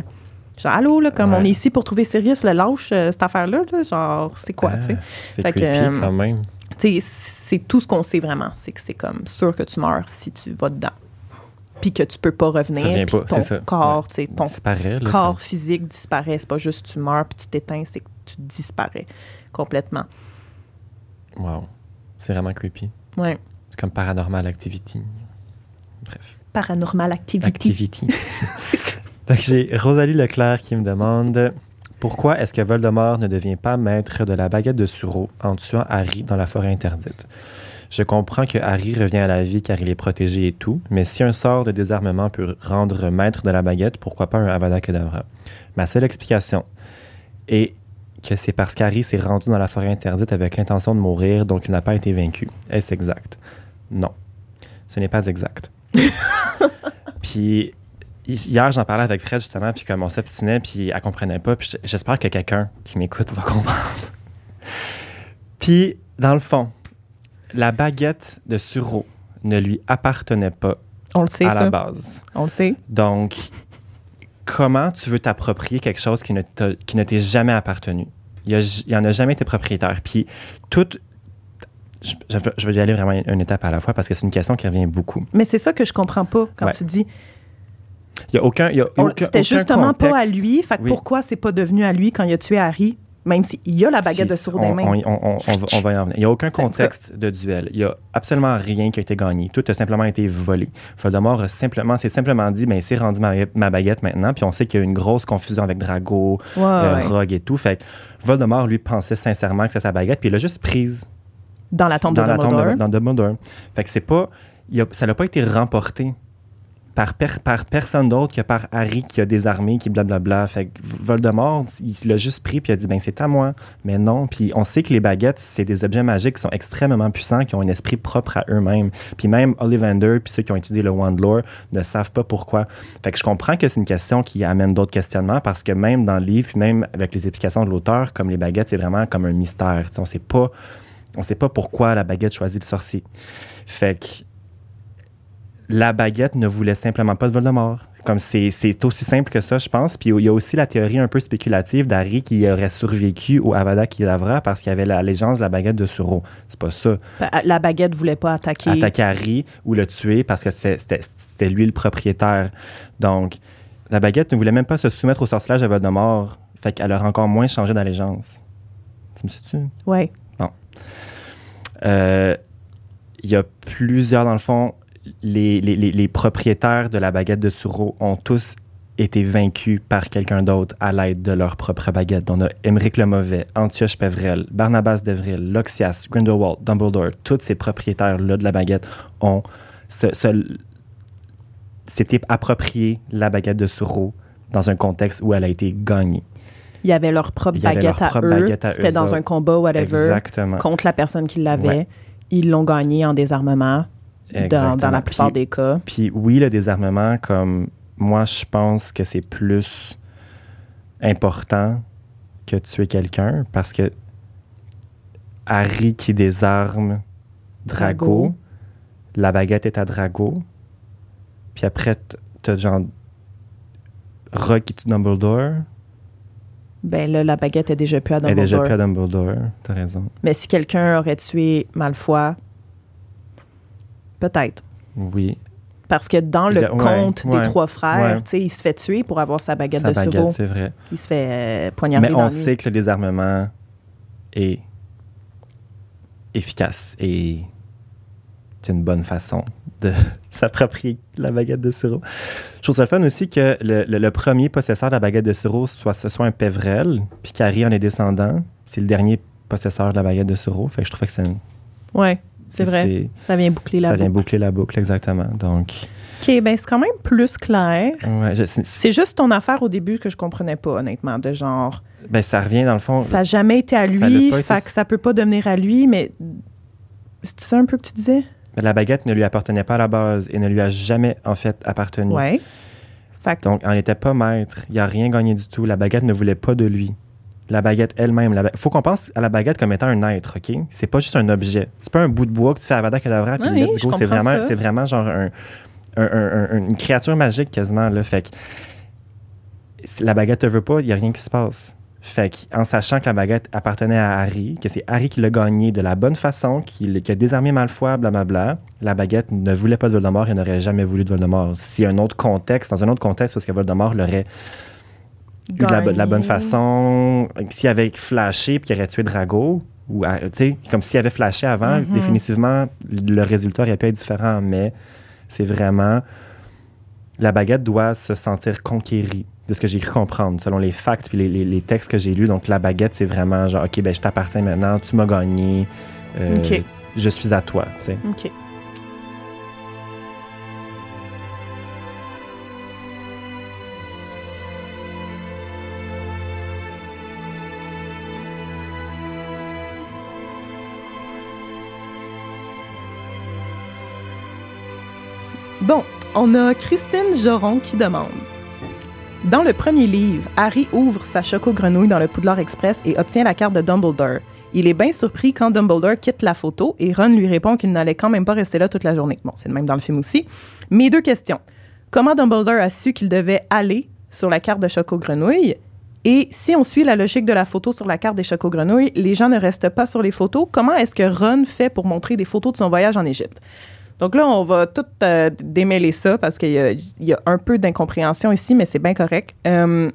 Genre, allô, là, comme Ouais. on est ici pour trouver Sirius, le lâche, euh, cette affaire-là, là, genre, c'est quoi, Ah, tu sais? C'est que, creepy euh, quand même. Tu sais, c'est tout ce qu'on sait vraiment. C'est que c'est comme sûr que tu meurs si tu vas dedans. Puis que tu peux pas revenir. Pas, ton c'est ça. corps, tu sais, ton. Là, corps physique disparaît. C'est pas juste tu meurs puis tu t'éteins, c'est que tu disparais complètement. Wow. C'est vraiment creepy. Ouais. C'est comme Paranormal Activity. Bref. Paranormal activity. Activity. Donc, j'ai Rosalie Leclerc qui me demande pourquoi est-ce que Voldemort ne devient pas maître de la baguette de Suro en tuant Harry dans la forêt interdite? Je comprends que Harry revient à la vie car il est protégé et tout, mais si un sort de désarmement peut rendre maître de la baguette, pourquoi pas un Avada Kedavra? Ma seule explication est que c'est parce qu'Harry s'est rendu dans la forêt interdite avec l'intention de mourir, donc il n'a pas été vaincu. Est-ce exact? Non. Ce n'est pas exact. puis hier, j'en parlais avec Fred justement, puis comme on s'obstinait, puis elle comprenait pas, puis j'espère que quelqu'un qui m'écoute va comprendre. puis, dans le fond, la baguette de Suro ne lui appartenait pas On le sait, à ça. la base. On le sait. Donc, comment tu veux t'approprier quelque chose qui ne t'a- qui ne t'est jamais appartenu? Il n'y en a jamais été propriétaire. Puis, tout. Je, je vais- je vais y aller vraiment une étape à la fois parce que c'est une question qui revient beaucoup. Mais c'est ça que je comprends pas quand Ouais. tu dis. Il y a aucun. y a aucun- C'était justement pas à lui. Fait Oui. pourquoi c'est pas devenu à lui quand il a tué Harry, même s'il y a la baguette de Sourdin on, on, on, on- on va, on va y en venir. Il n'y a aucun contexte de duel. Il n'y a absolument rien qui a été gagné. Tout a simplement été volé. Voldemort a simplement, s'est simplement dit, ben, c'est rendu ma, ma baguette maintenant. Puis on sait qu'il y a eu une grosse confusion avec Drago, Ouais, euh, ouais. Rogue et tout. Fait Voldemort, lui, pensait sincèrement que c'était sa baguette, puis il l'a juste prise Dans la tombe dans de la tombe Dumbledore. de, dans Dumbledore. Fait que c'est pas, a- ça n'a pas été remporté par, per- par personne d'autre que par Harry qui a désarmé, qui blablabla. Fait que Voldemort, il l'a juste pris puis il a dit ben c'est à moi. Mais non. Puis on sait que les baguettes, c'est des objets magiques qui sont extrêmement puissants, qui ont un esprit propre à eux-mêmes. Puis même Ollivander puis ceux qui ont étudié le Wand Lore ne savent pas pourquoi. Fait que je comprends que c'est une question qui amène d'autres questionnements parce que même dans le livre, puis même avec les explications de l'auteur, comme les baguettes, c'est vraiment comme un mystère. Tu sais, on sait pas on sait pas pourquoi la baguette choisit le sorcier. Fait que la baguette ne voulait simplement pas de Voldemort. Comme c'est, c'est aussi simple que ça, je pense. Puis il y a aussi la théorie un peu spéculative d'Harry qui aurait survécu au Avada Kedavra parce qu'il y avait la légende de la baguette de Suro. C'est pas ça. Bah, La baguette voulait pas attaquer. Attaquer Harry ou le tuer parce que c'est- c'était, c'était lui le propriétaire. Donc, la baguette ne voulait même pas se soumettre au sorcelage de Voldemort. Fait qu'elle aurait encore moins changé d'allégeance. Tu me suis-tu? Ouais. Euh, Il y a plusieurs, dans le fond, les, les- les- les propriétaires de la baguette de Suro ont tous été vaincus par quelqu'un d'autre à l'aide de leur propre baguette. On a Émeric le Mauvais, Antioche Pevrel, Barnabas Devril, Loxias, Grindelwald, Dumbledore, tous ces propriétaires-là de la baguette ont s'étaient approprié la baguette de Suro dans un contexte où elle a été gagnée. Il y avait leur propre baguette, leur à, eux. baguette à C'était dans autres. un combat, whatever, Exactement. contre la personne qui l'avait. Ouais. Ils l'ont gagné en désarmement dans, la plupart Puis- des cas. Puis oui, le désarmement, comme moi, je pense que c'est plus important que tuer quelqu'un parce que Harry qui désarme Drago, Drago. la baguette est à Drago, puis après, t'as genre Rogue qui tue Dumbledore, Ben là, la baguette est déjà plus à elle est déjà Dumbledore. plus à Dumbledore, t'as raison. Mais si quelqu'un aurait tué Malfoy, peut-être. Oui, Parce que dans le Ouais, conte ouais, des trois frères, ouais. tu sais, il se fait tuer pour avoir sa baguette sa de baguette, c'est vrai. Il se fait euh, poignarder Mais on sait que le désarmement est efficace et c'est une bonne façon de s'approprier la baguette de Suro. Je trouve ça le fun aussi que le, le- le premier possesseur de la baguette de Suro soit, ce soit un Pévrel, puis qu'Harry en est descendant. C'est le dernier possesseur de la baguette de Suro. Fait que je trouvais que c'est une- Ouais, c'est vrai. Ça vient boucler la ça vient boucle. boucler la boucle, exactement. Donc, OK, ben c'est quand même plus clair. ouais, c'est- juste ton affaire au début que je comprenais pas, honnêtement, de genre, ben, ça revient dans le fond. ça n'a jamais été à Ça lui, pas été- fait que ça peut pas devenir à lui, mais c'est ça un peu que tu disais? Mais la baguette ne lui appartenait pas à la base et ne lui a jamais, en fait, appartenu. Que, Donc, on n'était pas maître. Il n'a rien gagné du tout. La baguette ne voulait pas de lui. La baguette elle-même. Il faut qu'on pense à la baguette comme étant un être, OK? C'est pas juste un objet. C'est pas un bout de bois que tu fais à Avada Kedavra puis Oui. C'est vraiment, c'est vraiment genre un- un- un- un- une créature magique quasiment. Là. Fait que la baguette te veut pas, il n'y a rien qui se passe. Fait que, en sachant que la baguette appartenait à Harry, que c'est Harry qui l'a gagné de la bonne façon, qui, qui a désarmé Malfoy, blablabla, la baguette ne voulait pas de Voldemort et n'aurait jamais voulu de Voldemort. Si un autre contexte, dans un autre contexte, parce que Voldemort l'aurait eu de la, de la bonne façon, s'il avait flashé puis qu'il aurait tué Drago, ou comme s'il avait flashé avant, Mhm. définitivement, le résultat aurait pu être différent, mais c'est vraiment. La baguette doit se sentir conquérie, de ce que j'ai cru comprendre, selon les facts puis les, les- les textes que j'ai lus. Donc, la baguette, c'est vraiment genre, OK, ben, je t'appartiens maintenant, tu m'as gagné, euh, je suis à toi. OK. Bon, on a Christine Joron qui demande. Dans le premier livre, Harry ouvre sa choco-grenouille dans le Poudlard Express et obtient la carte de Dumbledore. Il est bien surpris quand Dumbledore quitte la photo et Ron lui répond qu'il n'allait quand même pas rester là toute la journée. Bon, c'est le même dans le film aussi. Mes deux questions. Comment Dumbledore a su qu'il devait aller sur la carte de Choco Grenouille? Et si on suit la logique de la photo sur la carte des Choco Grenouilles, les gens ne restent pas sur les photos. Comment est-ce que Ron fait pour montrer des photos de son voyage en Égypte? Donc là, on va tout euh, démêler ça parce qu'il y, a un peu d'incompréhension ici, mais c'est bien correct. Euh,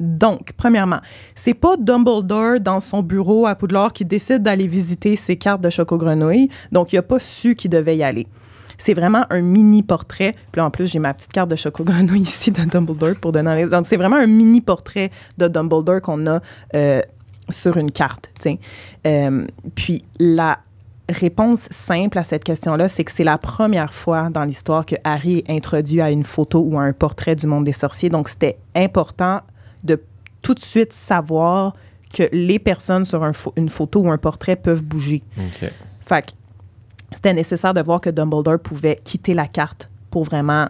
donc, premièrement, c'est pas Dumbledore dans son bureau à Poudlard qui décide d'aller visiter ses cartes de Choco Grenouille. Donc, il a pas su qu'il devait y aller. C'est vraiment un mini portrait. Puis là, en plus, j'ai ma petite carte de Choco Grenouille ici de Dumbledore pour donner. Donc, c'est vraiment un mini portrait de Dumbledore qu'on a euh, sur une carte. Euh, puis la réponse simple à cette question-là, c'est que c'est la première fois dans l'histoire que Harry est introduit à une photo ou à un portrait du monde des sorciers. Donc, c'était important de tout de suite savoir que les personnes sur un une photo ou un portrait peuvent bouger. Fait que c'était nécessaire de voir que Dumbledore pouvait quitter la carte pour vraiment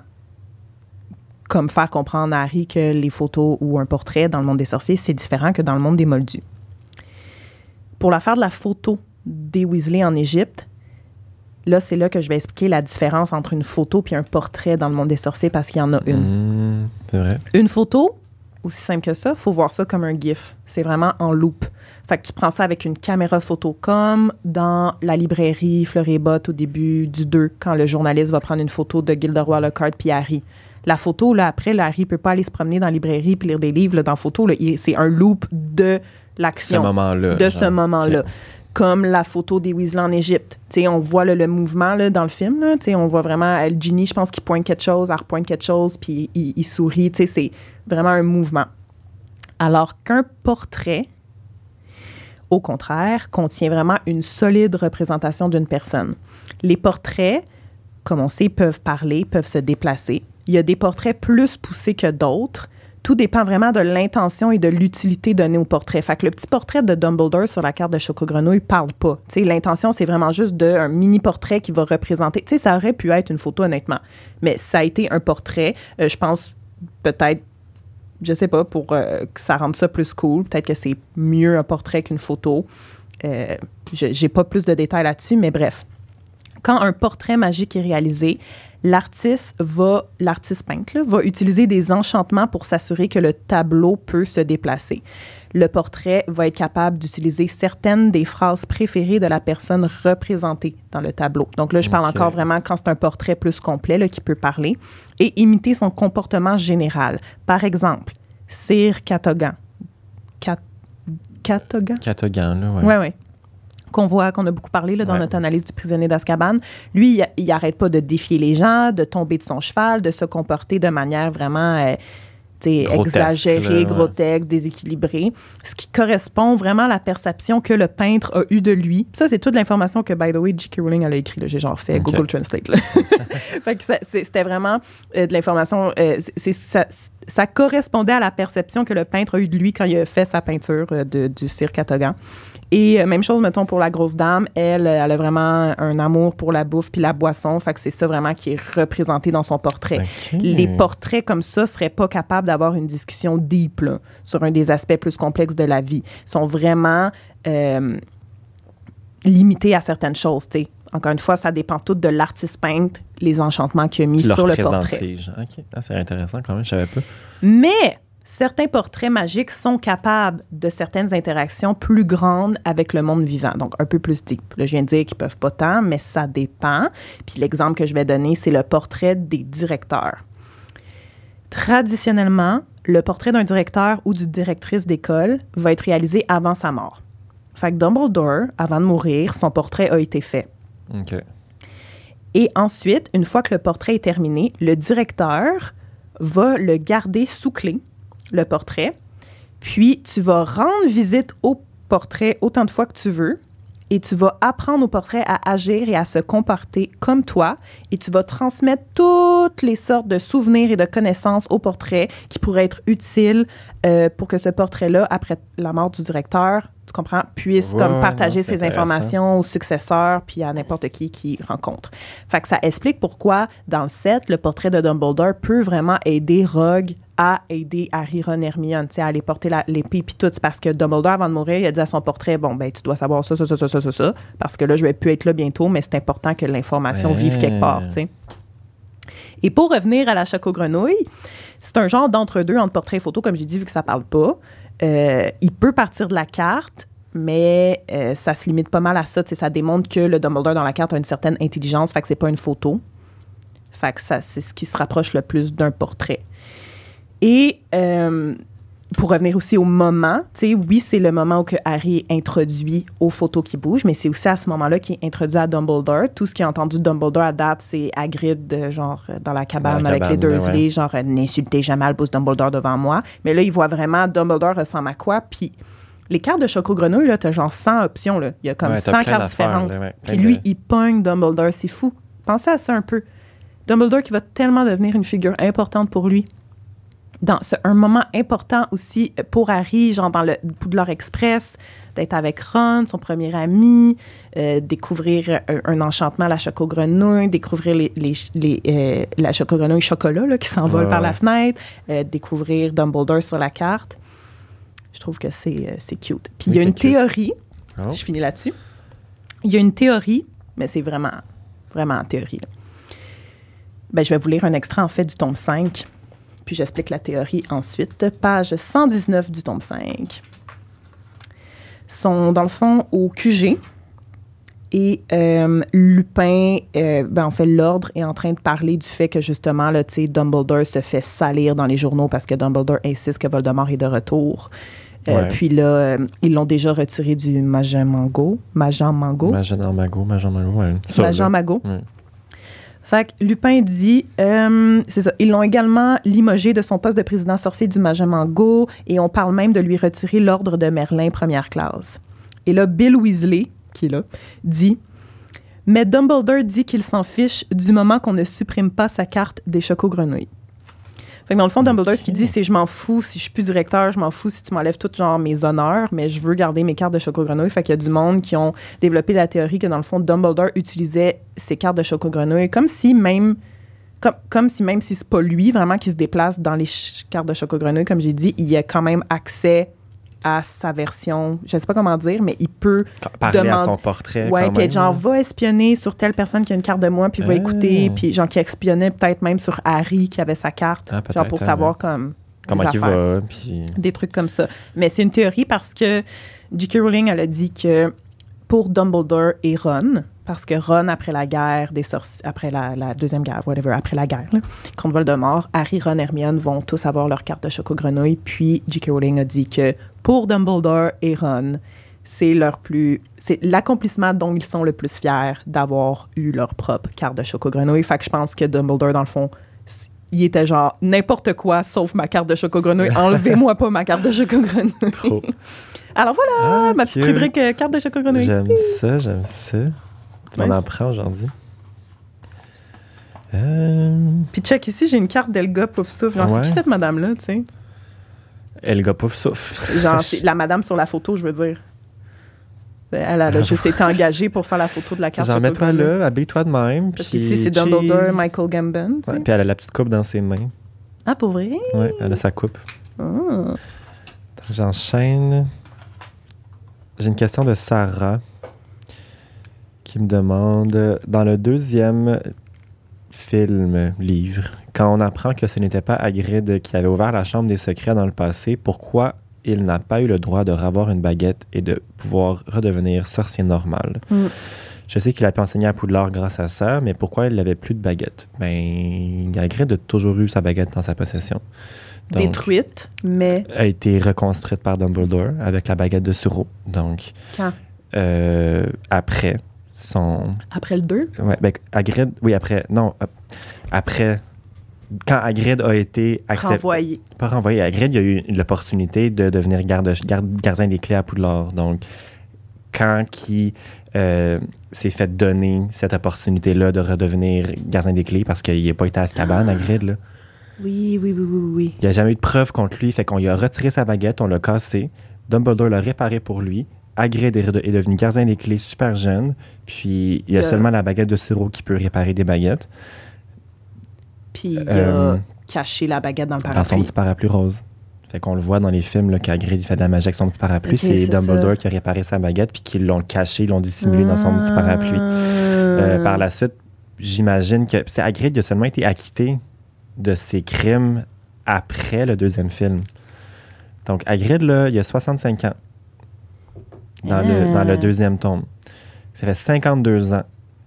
comme faire comprendre à Harry que les photos ou un portrait dans le monde des sorciers, c'est différent que dans le monde des moldus. Pour l'affaire de la photo des Weasley en Égypte, là, c'est là que je vais expliquer la différence entre une photo et un portrait dans le monde des sorciers parce qu'il y en a une. Mmh, c'est vrai. Une photo, aussi simple que ça, faut voir ça comme un GIF. C'est vraiment en loop. Fait que tu prends ça avec une caméra photo comme dans la librairie Fleury-Bot au début du 2, quand le journaliste va prendre une photo de Gilderoy Lockhart puis Harry. La photo, là, après, là, Harry peut pas aller se promener dans la librairie puis lire des livres. Là, dans la photo, c'est un loop de l'action. Ce moment-là. De ce moment-là. Comme la photo des Weasley en Égypte. Tu sais, on voit le mouvement dans le film. Là, on voit vraiment euh, Ginny, je pense qu'il pointe quelque chose, elle repointe quelque chose, puis il, il sourit. C'est vraiment un mouvement. Alors qu'un portrait, au contraire, contient vraiment une solide représentation d'une personne. Les portraits, comme on sait, peuvent parler, peuvent se déplacer. Il y a des portraits plus poussés que d'autres. Tout dépend vraiment de l'intention et de l'utilité donnée au portrait. Fait que le petit portrait de Dumbledore sur la carte de Choco Grenouille parle pas. L'intention, c'est vraiment juste de, un mini portrait qui va représenter. Tu ça aurait pu être une photo, honnêtement. Mais ça a été un portrait. Euh, je pense peut-être je sais pas, pour euh, que ça rende ça plus cool. Peut-être que c'est mieux un portrait qu'une photo. Euh, J'ai pas plus de détails là-dessus, mais bref. Quand un portrait magique est réalisé, l'artiste va, l'artiste peintre, là, va utiliser des enchantements pour s'assurer que le tableau peut se déplacer. Le portrait va être capable d'utiliser certaines des phrases préférées de la personne représentée dans le tableau. Donc là, je parle encore vraiment quand c'est un portrait plus complet là, qui peut parler et imiter son comportement général. Par exemple, Sir Catogan. Cat- Catogan? Catogan, là, ouais. Oui, oui. Qu'on voit, qu'on a beaucoup parlé là, dans Ouais. notre analyse du prisonnier d'Azkaban. Lui, il, il arrête pas de défier les gens, de tomber de son cheval, de se comporter de manière vraiment euh, Grotesque, exagérée, là, ouais. grotesque, déséquilibrée. Ce qui correspond vraiment à la perception que le peintre a eue de lui. Ça, c'est toute l'information que, by the way, J.K. Rowling elle a écrit. J'ai genre fait. Google Translate. là. fait que ça- c'est- c'était vraiment euh, de l'information. euh, c'est- ça, correspondait à la perception que le peintre a eue de lui quand il a fait sa peinture euh, de- du cirque Catogan. Et euh, même chose, mettons, pour la grosse dame. Elle, euh, elle a vraiment un amour pour la bouffe puis la boisson. Fait que c'est ça vraiment qui est représenté dans son portrait. Les portraits comme ça seraient pas capables d'avoir une discussion deep là, sur un des aspects plus complexes de la vie. Ils sont vraiment euh, limités à certaines choses. tu sais. Encore une fois, ça dépend tout de l'artiste peintre, les enchantements qu'il a mis sur le portrait. genre. OK. Ah, c'est intéressant quand même, je savais pas. Mais certains portraits magiques sont capables de certaines interactions plus grandes avec le monde vivant, donc un peu plus deep. Là, je viens de dire qu'ils peuvent pas tant, mais ça dépend. Puis l'exemple que je vais donner, c'est le portrait des directeurs. Traditionnellement, le portrait d'un directeur ou d'une directrice d'école va être réalisé avant sa mort. Fait que Dumbledore, avant de mourir, son portrait a été fait. OK. Et ensuite, une fois que le portrait est terminé, le directeur va le garder sous clé, le portrait. Puis, tu vas rendre visite au portrait autant de fois que tu veux. Et tu vas apprendre au portrait à agir et à se comporter comme toi. Et tu vas transmettre toutes les sortes de souvenirs et de connaissances au portrait qui pourraient être utiles euh, pour que ce portrait-là, après la mort du directeur, comprends, puisse Ouais, comme partager ses informations aux successeurs puis à n'importe qui qui rencontre. Fait que ça explique pourquoi, dans le set, le portrait de Dumbledore peut vraiment aider Rogue à aider Harry, Ron, Hermione, tu sais, à aller porter l'épée puis tout. Parce que Dumbledore, avant de mourir, il a dit à son portrait, bon, ben, tu dois savoir ça, ça, ça, ça, ça, ça, ça, parce que là, je vais plus être là bientôt, mais c'est important que l'information vive quelque part, tu sais. Et pour revenir à la Choco-Grenouille, c'est un genre d'entre-deux entre portrait et photo, comme j'ai dit, vu que ça parle pas. Euh, il peut partir de la carte, mais euh, ça se limite pas mal à ça. tu sais, Ça démontre que le Dumbledore dans la carte a une certaine intelligence, fait que c'est pas une photo. Fait que ça, c'est ce qui se rapproche le plus d'un portrait. Et euh, pour revenir aussi au moment, tu sais, oui, c'est le moment où que Harry est introduit aux photos qui bougent, mais c'est aussi à ce moment-là qu'il est introduit à Dumbledore. Tout ce qu'il a entendu de Dumbledore à date, c'est Hagrid, euh, genre, euh, dans la cabane Dans la avec les Dursley, ouais. genre, euh, n'insultez jamais Albus Dumbledore devant moi. Mais là, il voit vraiment Dumbledore ressemble à quoi, puis les cartes de Choco Grenouille, là, t'as genre 100 options, là. Il y a comme Ouais, t'as 100 plein cartes différentes. là, ouais, plein Puis lui, de- il pogne Dumbledore, c'est fou. Pensez à ça un peu. Dumbledore qui va tellement devenir une figure importante pour lui. Dans ce- un moment important aussi pour Harry, genre dans le Poudlard Express, d'être avec Ron, son premier ami, euh, découvrir un, un enchantement à la choco-grenouille, découvrir les, les, les, euh, la choco-grenouille chocolat là, qui s'envole Ouais, par la fenêtre, euh, découvrir Dumbledore sur la carte. Je trouve que c'est euh, c'est cute. Puis il y a une cute. théorie Oh. je finis là-dessus. Il y a une théorie, mais c'est vraiment, vraiment en théorie. là. Ben, je vais vous lire un extrait, en fait, du tome 5, puis j'explique la théorie ensuite. Page 119 du tome 5. Sont, dans le fond, au QG. Et euh, Lupin, euh, ben, en fait, l'ordre est en train de parler du fait que, justement, là, Dumbledore se fait salir dans les journaux parce que Dumbledore insiste que Voldemort est de retour. Euh, Ouais. Puis là, ils l'ont déjà retiré du Majamango. Majamango. Majan Mago, Majan Mago, ouais. Ça, là. Majamango. Ouais. Fait que Lupin dit, euh, c'est ça, ils l'ont également limogé de son poste de président sorcier du Majamango et on parle même de lui retirer l'ordre de Merlin première classe. Et là, Bill Weasley, qui est là, dit Mais Dumbledore dit qu'il s'en fiche du moment qu'on ne supprime pas sa carte des chocos-grenouilles. Fait que dans le fond, Dumbledore, ce qu'il dit, c'est je m'en fous si je suis plus directeur, je m'en fous si tu m'enlèves tout genre mes honneurs, mais je veux garder mes cartes de choco-grenouille. Fait qu'il y a du monde qui ont développé la théorie que dans le fond, Dumbledore utilisait ses cartes de choco-grenouille comme si même comme, comme si même si c'est pas lui vraiment qui se déplace dans les cartes de choco-grenouille, comme j'ai dit, il y a quand même accès à sa version, je sais pas comment dire, mais il peut Parler à demande- son portrait. Ouais, puis genre, là. va espionner sur telle personne qui a une carte de moi, puis va Ah. écouter, puis genre qui espionnait peut-être même sur Harry qui avait sa carte, Ah, genre pour hein, savoir ouais. comme Comment il va, puis... des trucs comme ça. Mais c'est une théorie parce que J.K. Rowling, elle a dit que pour Dumbledore et Ron, parce que Ron, après la guerre des sorciers, après la, la deuxième guerre, whatever, après la guerre, là, contre Voldemort, Harry, Ron, Hermione vont tous avoir leur carte de choco-grenouille. Puis J.K. Rowling a dit que pour Dumbledore et Ron, c'est leur plus, c'est l'accomplissement dont ils sont le plus fiers d'avoir eu leur propre carte de choco-grenouille. Fait que je pense que Dumbledore, dans le fond, il était genre n'importe quoi sauf ma carte de choco-grenouille. Enlevez-moi pas ma carte de choco-grenouille. Trop. Alors voilà, Ah, ma petite rubrique euh, carte de choco-grenouille. J'aime ça, j'aime ça. Tu m'en apprends aujourd'hui? Euh, Puis check ici, j'ai une carte d'Elga Pouf Souffle. Genre, c'est qui cette madame-là, tu sais? Elga Pouf souffle. Genre, c'est la madame sur la photo, je veux dire. Elle a juste été engagée pour faire la photo de la carte Genre, mets-toi là, habille-toi de même. Parce qu'ici, c'est Dumbledore. Michael Gambon, tu sais. Ouais, puis elle a la petite coupe dans ses mains. Ah, pour vrai? Ouais, elle a sa coupe. Ah. J'enchaîne. J'ai une question de Sarah qui me demande dans le deuxième film, livre, quand on apprend que ce n'était pas Hagrid qui avait ouvert la chambre des secrets dans le passé, pourquoi il n'a pas eu le droit de ravoir une baguette et de pouvoir redevenir sorcier normal? Mm. Je sais qu'il a pu enseigner à Poudlard grâce à ça, mais pourquoi il n'avait plus de baguette? Ben, Hagrid a toujours eu sa baguette dans sa possession. Donc, Détruite, mais a été reconstruite par Dumbledore avec la baguette de Suro. Donc, quand? euh, après son. Après le 2? Ouais, ben. Oui, après. Non, après. Quand Hagrid a été accepté. Renvoyé. Pas renvoyé. Hagrid, il a eu l'opportunité de devenir garde, garde- gardien des clés à Poudlard. Donc, quand qui euh, s'est fait donner cette opportunité-là de redevenir gardien des clés parce qu'il n'a pas été à Azkaban, Hagrid, là. Oui, oui, oui, oui, oui. Il n'y a jamais eu de preuve contre lui, fait qu'on lui a retiré sa baguette, on l'a cassé. Dumbledore l'a réparé pour lui. Hagrid est, devenu gardien des clés super jeune. Puis il y a Le- seulement la baguette de sirop qui peut réparer des baguettes. Puis il a Euh, caché la baguette dans le Dans son parapluie. petit parapluie rose. Fait qu'on le voit dans les films il fait de la magie avec son petit parapluie. C'est Dumbledore ça. qui a réparé sa baguette puis qu'ils l'ont caché, ils l'ont dissimulé dans son petit parapluie. Euh, Ah. par la suite, j'imagine que c'est Hagrid il a seulement été acquitté de ses crimes après le deuxième film. Donc Hagrid là, il a 65 ans dans, le, dans le deuxième tome. Ça fait 52 ans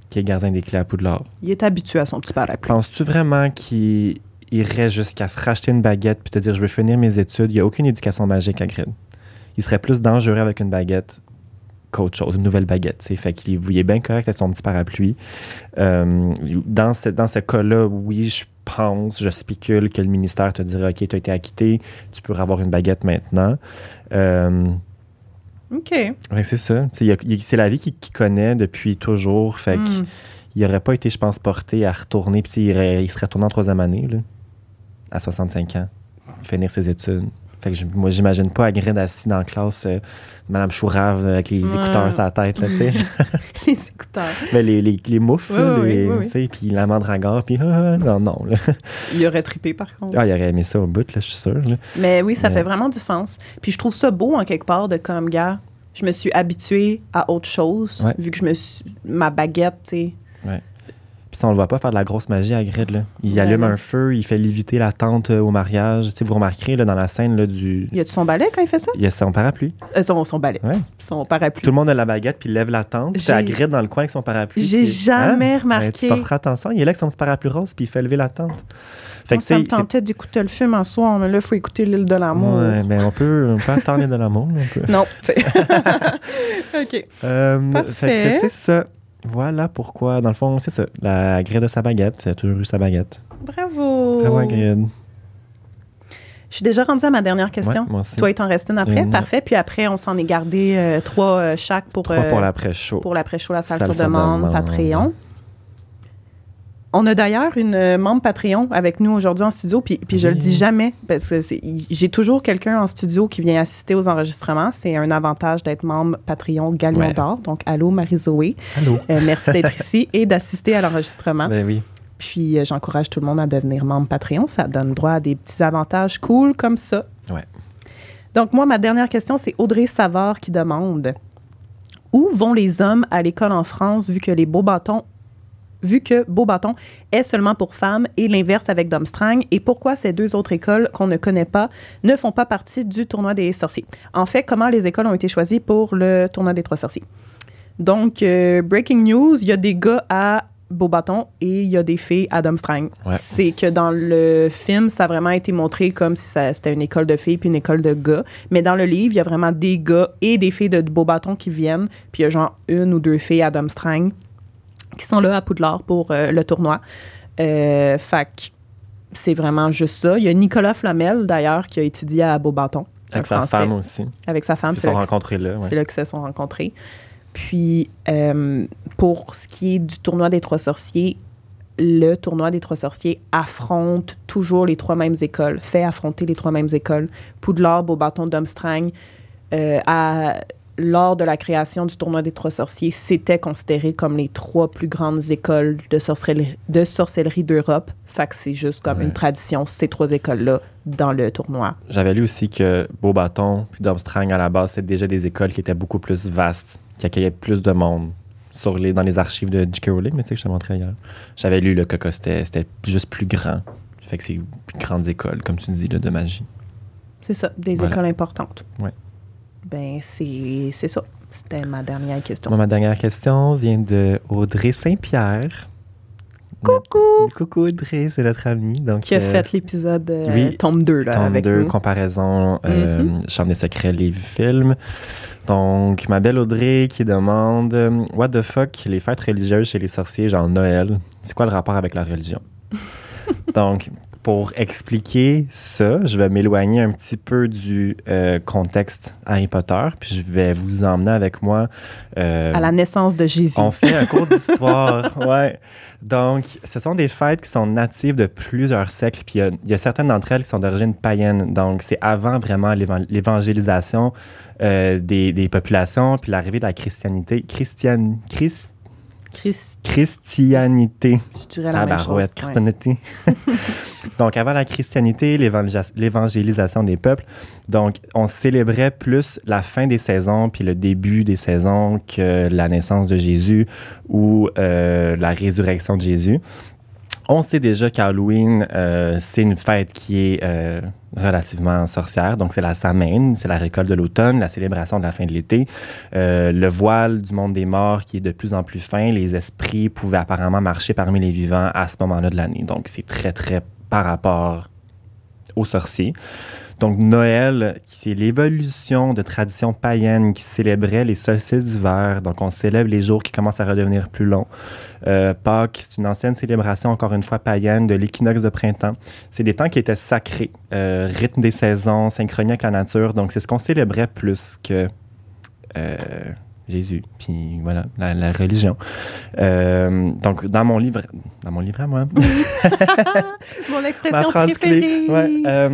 qu'il est gardien des clés à Poudlard. Il est habitué à son petit parapluie. Penses-tu vraiment qu'il irait jusqu'à se racheter une baguette puis te dire je veux finir mes études? Il n'y a aucune éducation magique à Grid. Il serait plus dangereux avec une baguette qu'autre chose, une nouvelle baguette. tu sais. Fait qu'il il est bien correct avec son petit parapluie. Euh, dans ce, dans ce cas-là, oui, je pense, je spécule que le ministère te dirait OK, tu as été acquitté, tu peux avoir une baguette maintenant. Euh, OK. ouais, c'est ça. C'est la vie qu'il qu'il connaît depuis toujours. Fait que Hmm. il n'aurait pas été, je pense, porté à retourner. Puis il serait retourné en troisième année, là, à 65 ans, finir ses études. Fait que je- moi, j'imagine pas Hagrid assis dans la classe, euh, Madame Chourave euh, avec les Ouais. écouteurs sur la tête, là, tu sais. Les écouteurs. Mais les, les, les moufles, ouais. tu sais, puis la mandragore, puis ah, non, non. Là. Il aurait trippé, par contre. Ah, il aurait aimé ça au bout, là, je suis sûr. là. Mais oui, ça Mais- fait vraiment du sens. Puis je trouve ça beau, en quelque part, de comme, gars, je me suis habituée à autre chose, Ouais. vu que je me suis... Ma baguette, tu sais... ça, on le voit pas faire de la grosse magie à Hagrid, là. Il Ouais, allume un feu, il fait léviter la tente euh, au mariage. Vous remarquerez, là, dans la scène, là, du... Y a-tu son balai quand il fait ça? Il y a son parapluie. Euh, son, son balai. Ouais. Son parapluie. Tout le monde a la baguette, puis il lève la tente. Puis Hagrid dans le coin avec son parapluie. J'ai jamais Hein? remarqué. Ben, tu porteras attention. Il est là avec son petit parapluie rose, puis il fait lever la tente. Fait que, ça me tentait d'écouter le film en soir, mais là, il faut écouter l'île de l'amour. Ouais, ben, on peut, on peut attendre de l'amour. peut. Non. OK. Euh, Parfait. fait que c'est ça. Voilà pourquoi, dans le fond, c'est ça. La grille de sa baguette, a toujours eu sa baguette. Bravo. Bravo, Hagrid. Je suis déjà rendue à ma dernière question. Ouais, moi aussi. Toi, il t'en reste une après. Une. Parfait. Puis après, on s'en est gardé euh, trois euh, chaque pour, Trois euh, pour l'après-show. pour l'après-show, la salle, Salle sur demande. Patreon. On a d'ailleurs une euh, membre Patreon avec nous aujourd'hui en studio, puis, puis je le dis jamais, parce que j'ai toujours quelqu'un en studio qui vient assister aux enregistrements. C'est un avantage d'être membre Patreon Galion Ouais. d'Or. Donc, allô Marie-Zoé. Allô? Euh, merci d'être ici et d'assister à l'enregistrement. Ben oui. Puis euh, j'encourage tout le monde à devenir membre Patreon. Ça donne droit à des petits avantages cool comme ça. Ouais. Donc moi, ma dernière question, c'est Audrey Savard qui demande Où vont les hommes à l'école en France vu que les beaux bâtons vu que Beaubaton est seulement pour femmes et l'inverse avec Domstrang, et pourquoi ces deux autres écoles qu'on ne connaît pas ne font pas partie du tournoi des sorciers? En fait, comment les écoles ont été choisies pour le tournoi des trois sorciers? Donc, euh, breaking news, il y a des gars à Beaubaton et il y a des filles à Domstrang. Ouais. C'est que dans le film, ça a vraiment été montré comme si c'était une école de filles puis une école de gars. Mais dans le livre, il y a vraiment des gars et des filles de Beaubaton qui viennent. Puis il y a genre une ou deux filles à Domstrang qui sont là à Poudlard pour euh, le tournoi. Euh, que c'est vraiment juste ça. Il y a Nicolas Flamel, d'ailleurs, qui a étudié à Beaubaton. Avec sa Français. femme aussi. Avec sa femme. Ils se c'est sont là que- rencontrés là. ouais. c'est là qu'ils se sont rencontrés. Puis, euh, pour ce qui est du tournoi des Trois Sorciers, le tournoi des Trois Sorciers affronte toujours les trois mêmes écoles, fait affronter les trois mêmes écoles. Poudlard, Beaubaton, Domstrang, euh, à- lors de la création du tournoi des Trois Sorciers, c'était considéré comme les trois plus grandes écoles de sorcellerie, de sorcellerie d'Europe. Fait que c'est juste comme Ouais. une tradition, ces trois écoles-là, dans le tournoi. J'avais lu aussi que Beaubaton puis Domstrang, à la base, c'est déjà des écoles qui étaient beaucoup plus vastes, qui accueillaient plus de monde sur les, dans les archives de J.K. Rowling, mais tu sais que je te montrais hier. J'avais lu le que c'était c'était juste plus grand. Fait que c'est une grande école, comme tu dis, là, de magie. C'est ça, des Voilà. écoles importantes. Ouais. Ben, c'est ça. C'était ma dernière question. Ma dernière question vient de Audrey Saint-Pierre. Coucou! Coucou Audrey, c'est notre amie. Donc, Qui a euh, fait l'épisode euh, oui, tome 2 là, Tome avec 2, nous. comparaison, euh, Mhm. Chambre des secrets, livre, film. Donc, ma belle Audrey qui demande What the fuck, les fêtes religieuses chez les sorciers, genre Noël, c'est quoi le rapport avec la religion Donc, pour expliquer ça, je vais m'éloigner un petit peu du euh, contexte Harry Potter, puis je vais vous emmener avec moi. euh, À la naissance de Jésus. on fait un cours d'histoire, ouais. Donc, ce sont des fêtes qui sont natives de plusieurs siècles, puis il y a- il y, a certaines d'entre elles qui sont d'origine païenne. Donc, c'est avant vraiment l'évan- l'évangélisation euh, des, des populations, puis l'arrivée de la christianité. Christian, Christ, Christ- Christianité. je dirais la même chose. Tabarouette, Ouais. christianité. donc, avant la christianité, l'évangélisa- l'évangélisation des peuples, donc, on célébrait plus la fin des saisons puis le début des saisons que la naissance de Jésus ou euh, la résurrection de Jésus. On sait déjà qu'Halloween, euh, c'est une fête qui est euh, relativement sorcière. Donc, c'est la Samhain, c'est la récolte de l'automne, la célébration de la fin de l'été. Euh, le voile du monde des morts qui est de plus en plus fin. Les esprits pouvaient apparemment marcher parmi les vivants à ce moment-là de l'année. Donc, c'est très, très par rapport aux sorciers. Donc, Noël, c'est l'évolution de traditions païennes qui célébraient les solstices d'hiver. Donc, on célèbre les jours qui commencent à redevenir plus longs. Euh, Pâques, c'est une ancienne célébration, encore une fois, païenne de l'équinoxe de printemps. C'est des temps qui étaient sacrés, euh, rythme des saisons, synchronie avec la nature. Donc, c'est ce qu'on célébrait plus que euh, Jésus, puis voilà, la, la religion. Donc, dans mon livre, dans mon livre à moi, Mon expression préférée. clé, ouais,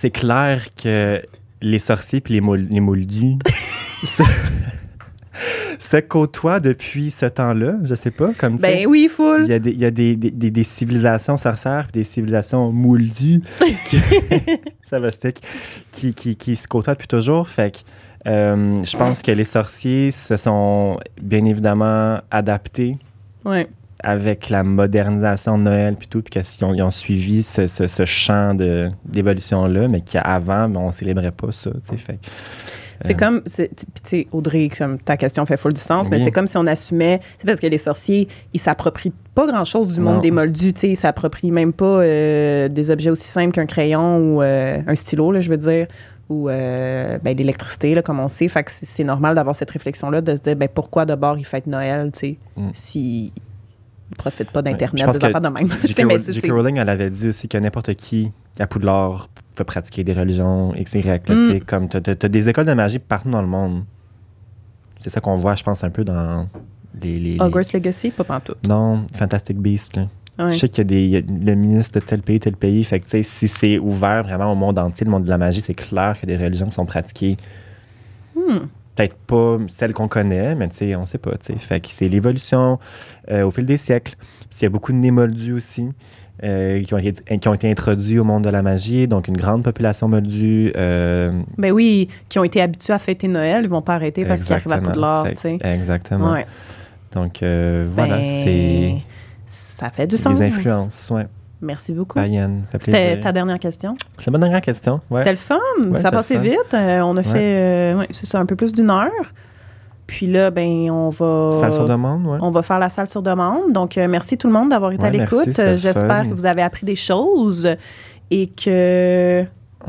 c'est clair que les sorciers puis les, moul- les moldus se, se côtoient depuis ce temps-là, je sais pas, comme tu sais. Ben oui, full. Il y a des, il y a des, des, des- des civilisations sorcières puis des civilisations mouldues qui, ça va stick, qui, qui, qui se côtoient depuis toujours. Fait que euh, je pense que les sorciers se sont bien évidemment adaptés Ouais. Avec la modernisation de Noël puis tout, puis qu'ils ont, suivi ce, ce, ce champ de- d'évolution-là, mais qu'avant, ben, on célébrait pas ça, fait C'est Euh. comme, tu sais, Audrey, comme ta question fait full du sens, mais c'est comme si on assumait, c'est parce que les sorciers, ils s'approprient pas grand-chose du monde Non. des moldus, tu sais, ils s'approprient même pas euh, des objets aussi simples qu'un crayon ou euh, un stylo, là, je veux dire, ou euh, ben, l'électricité, là, comme on sait. Fait que c'est- normal d'avoir cette réflexion-là, de se dire, ben, pourquoi d'abord ils fêtent Noël, tu sais, Mm. s'ils ne profitent pas je d'Internet, pense des que affaires de même. J.K. Rowling, elle avait dit aussi que n'importe qui à Poudlard peut pratiquer des religions X, Y. Là, Mm. tu comme t'as- t'as des écoles de magie partout dans le monde. C'est ça qu'on voit, je pense, un peu dans les... les- les- Hogwarts Legacy, pas pantoute. Non, Fantastic Beasts. là. Ouais. Je sais qu'il y a, y le ministre de tel pays, tel pays. Fait que, si c'est ouvert vraiment au monde entier, le monde de la magie, c'est clair a des religions qui sont pratiquées. Hmm. Peut-être pas celles qu'on connaît, mais tu sais, on sait pas. tu sais. Fait que c'est l'évolution euh, au fil des siècles. Puis il y a beaucoup de nés moldus aussi. euh, qui, ont été, qui ont été introduits au monde de la magie, donc une grande population moldue. euh, Ben oui, qui ont été habitués à fêter Noël, ils vont pas arrêter parce qu'ils arrivent à. Poudlard, tu sais. Exactement. Ouais. Donc euh, voilà, Ben, c'est Ça fait du sens. des influences ouais, Merci beaucoup. C'était ta dernière question. C'est ma dernière question. Ouais. C'était le fun. Ouais, ça passait vite. Euh, on a fait, euh, c'est ça, un peu plus d'une heure. Puis là, ben, on va. Salle sur demande, ouais. On va faire la salle sur demande. Donc, euh, merci tout le monde d'avoir été à l'écoute. J'espère que vous avez appris des choses et que.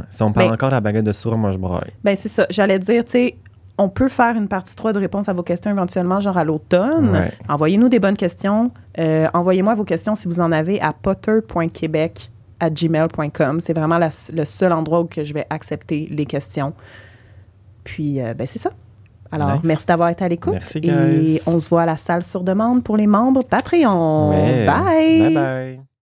Si on parle Ben- encore de la baguette de sourd, moi je braille. Ben, c'est ça. J'allais dire, tu sais, on peut faire une partie 3 de réponse à vos questions éventuellement, genre à l'automne. Ouais. Envoyez-nous des bonnes questions. Euh, Envoyez-moi vos questions si vous en avez à potter.québec à gmail.com. C'est vraiment la- le seul endroit où que je vais accepter les questions. Puis, euh, ben, c'est ça. Alors, Nice. merci d'avoir été à l'écoute. Merci, Et on se voit à la salle sur demande pour les membres Patreon. Ouais. Bye! Bye bye.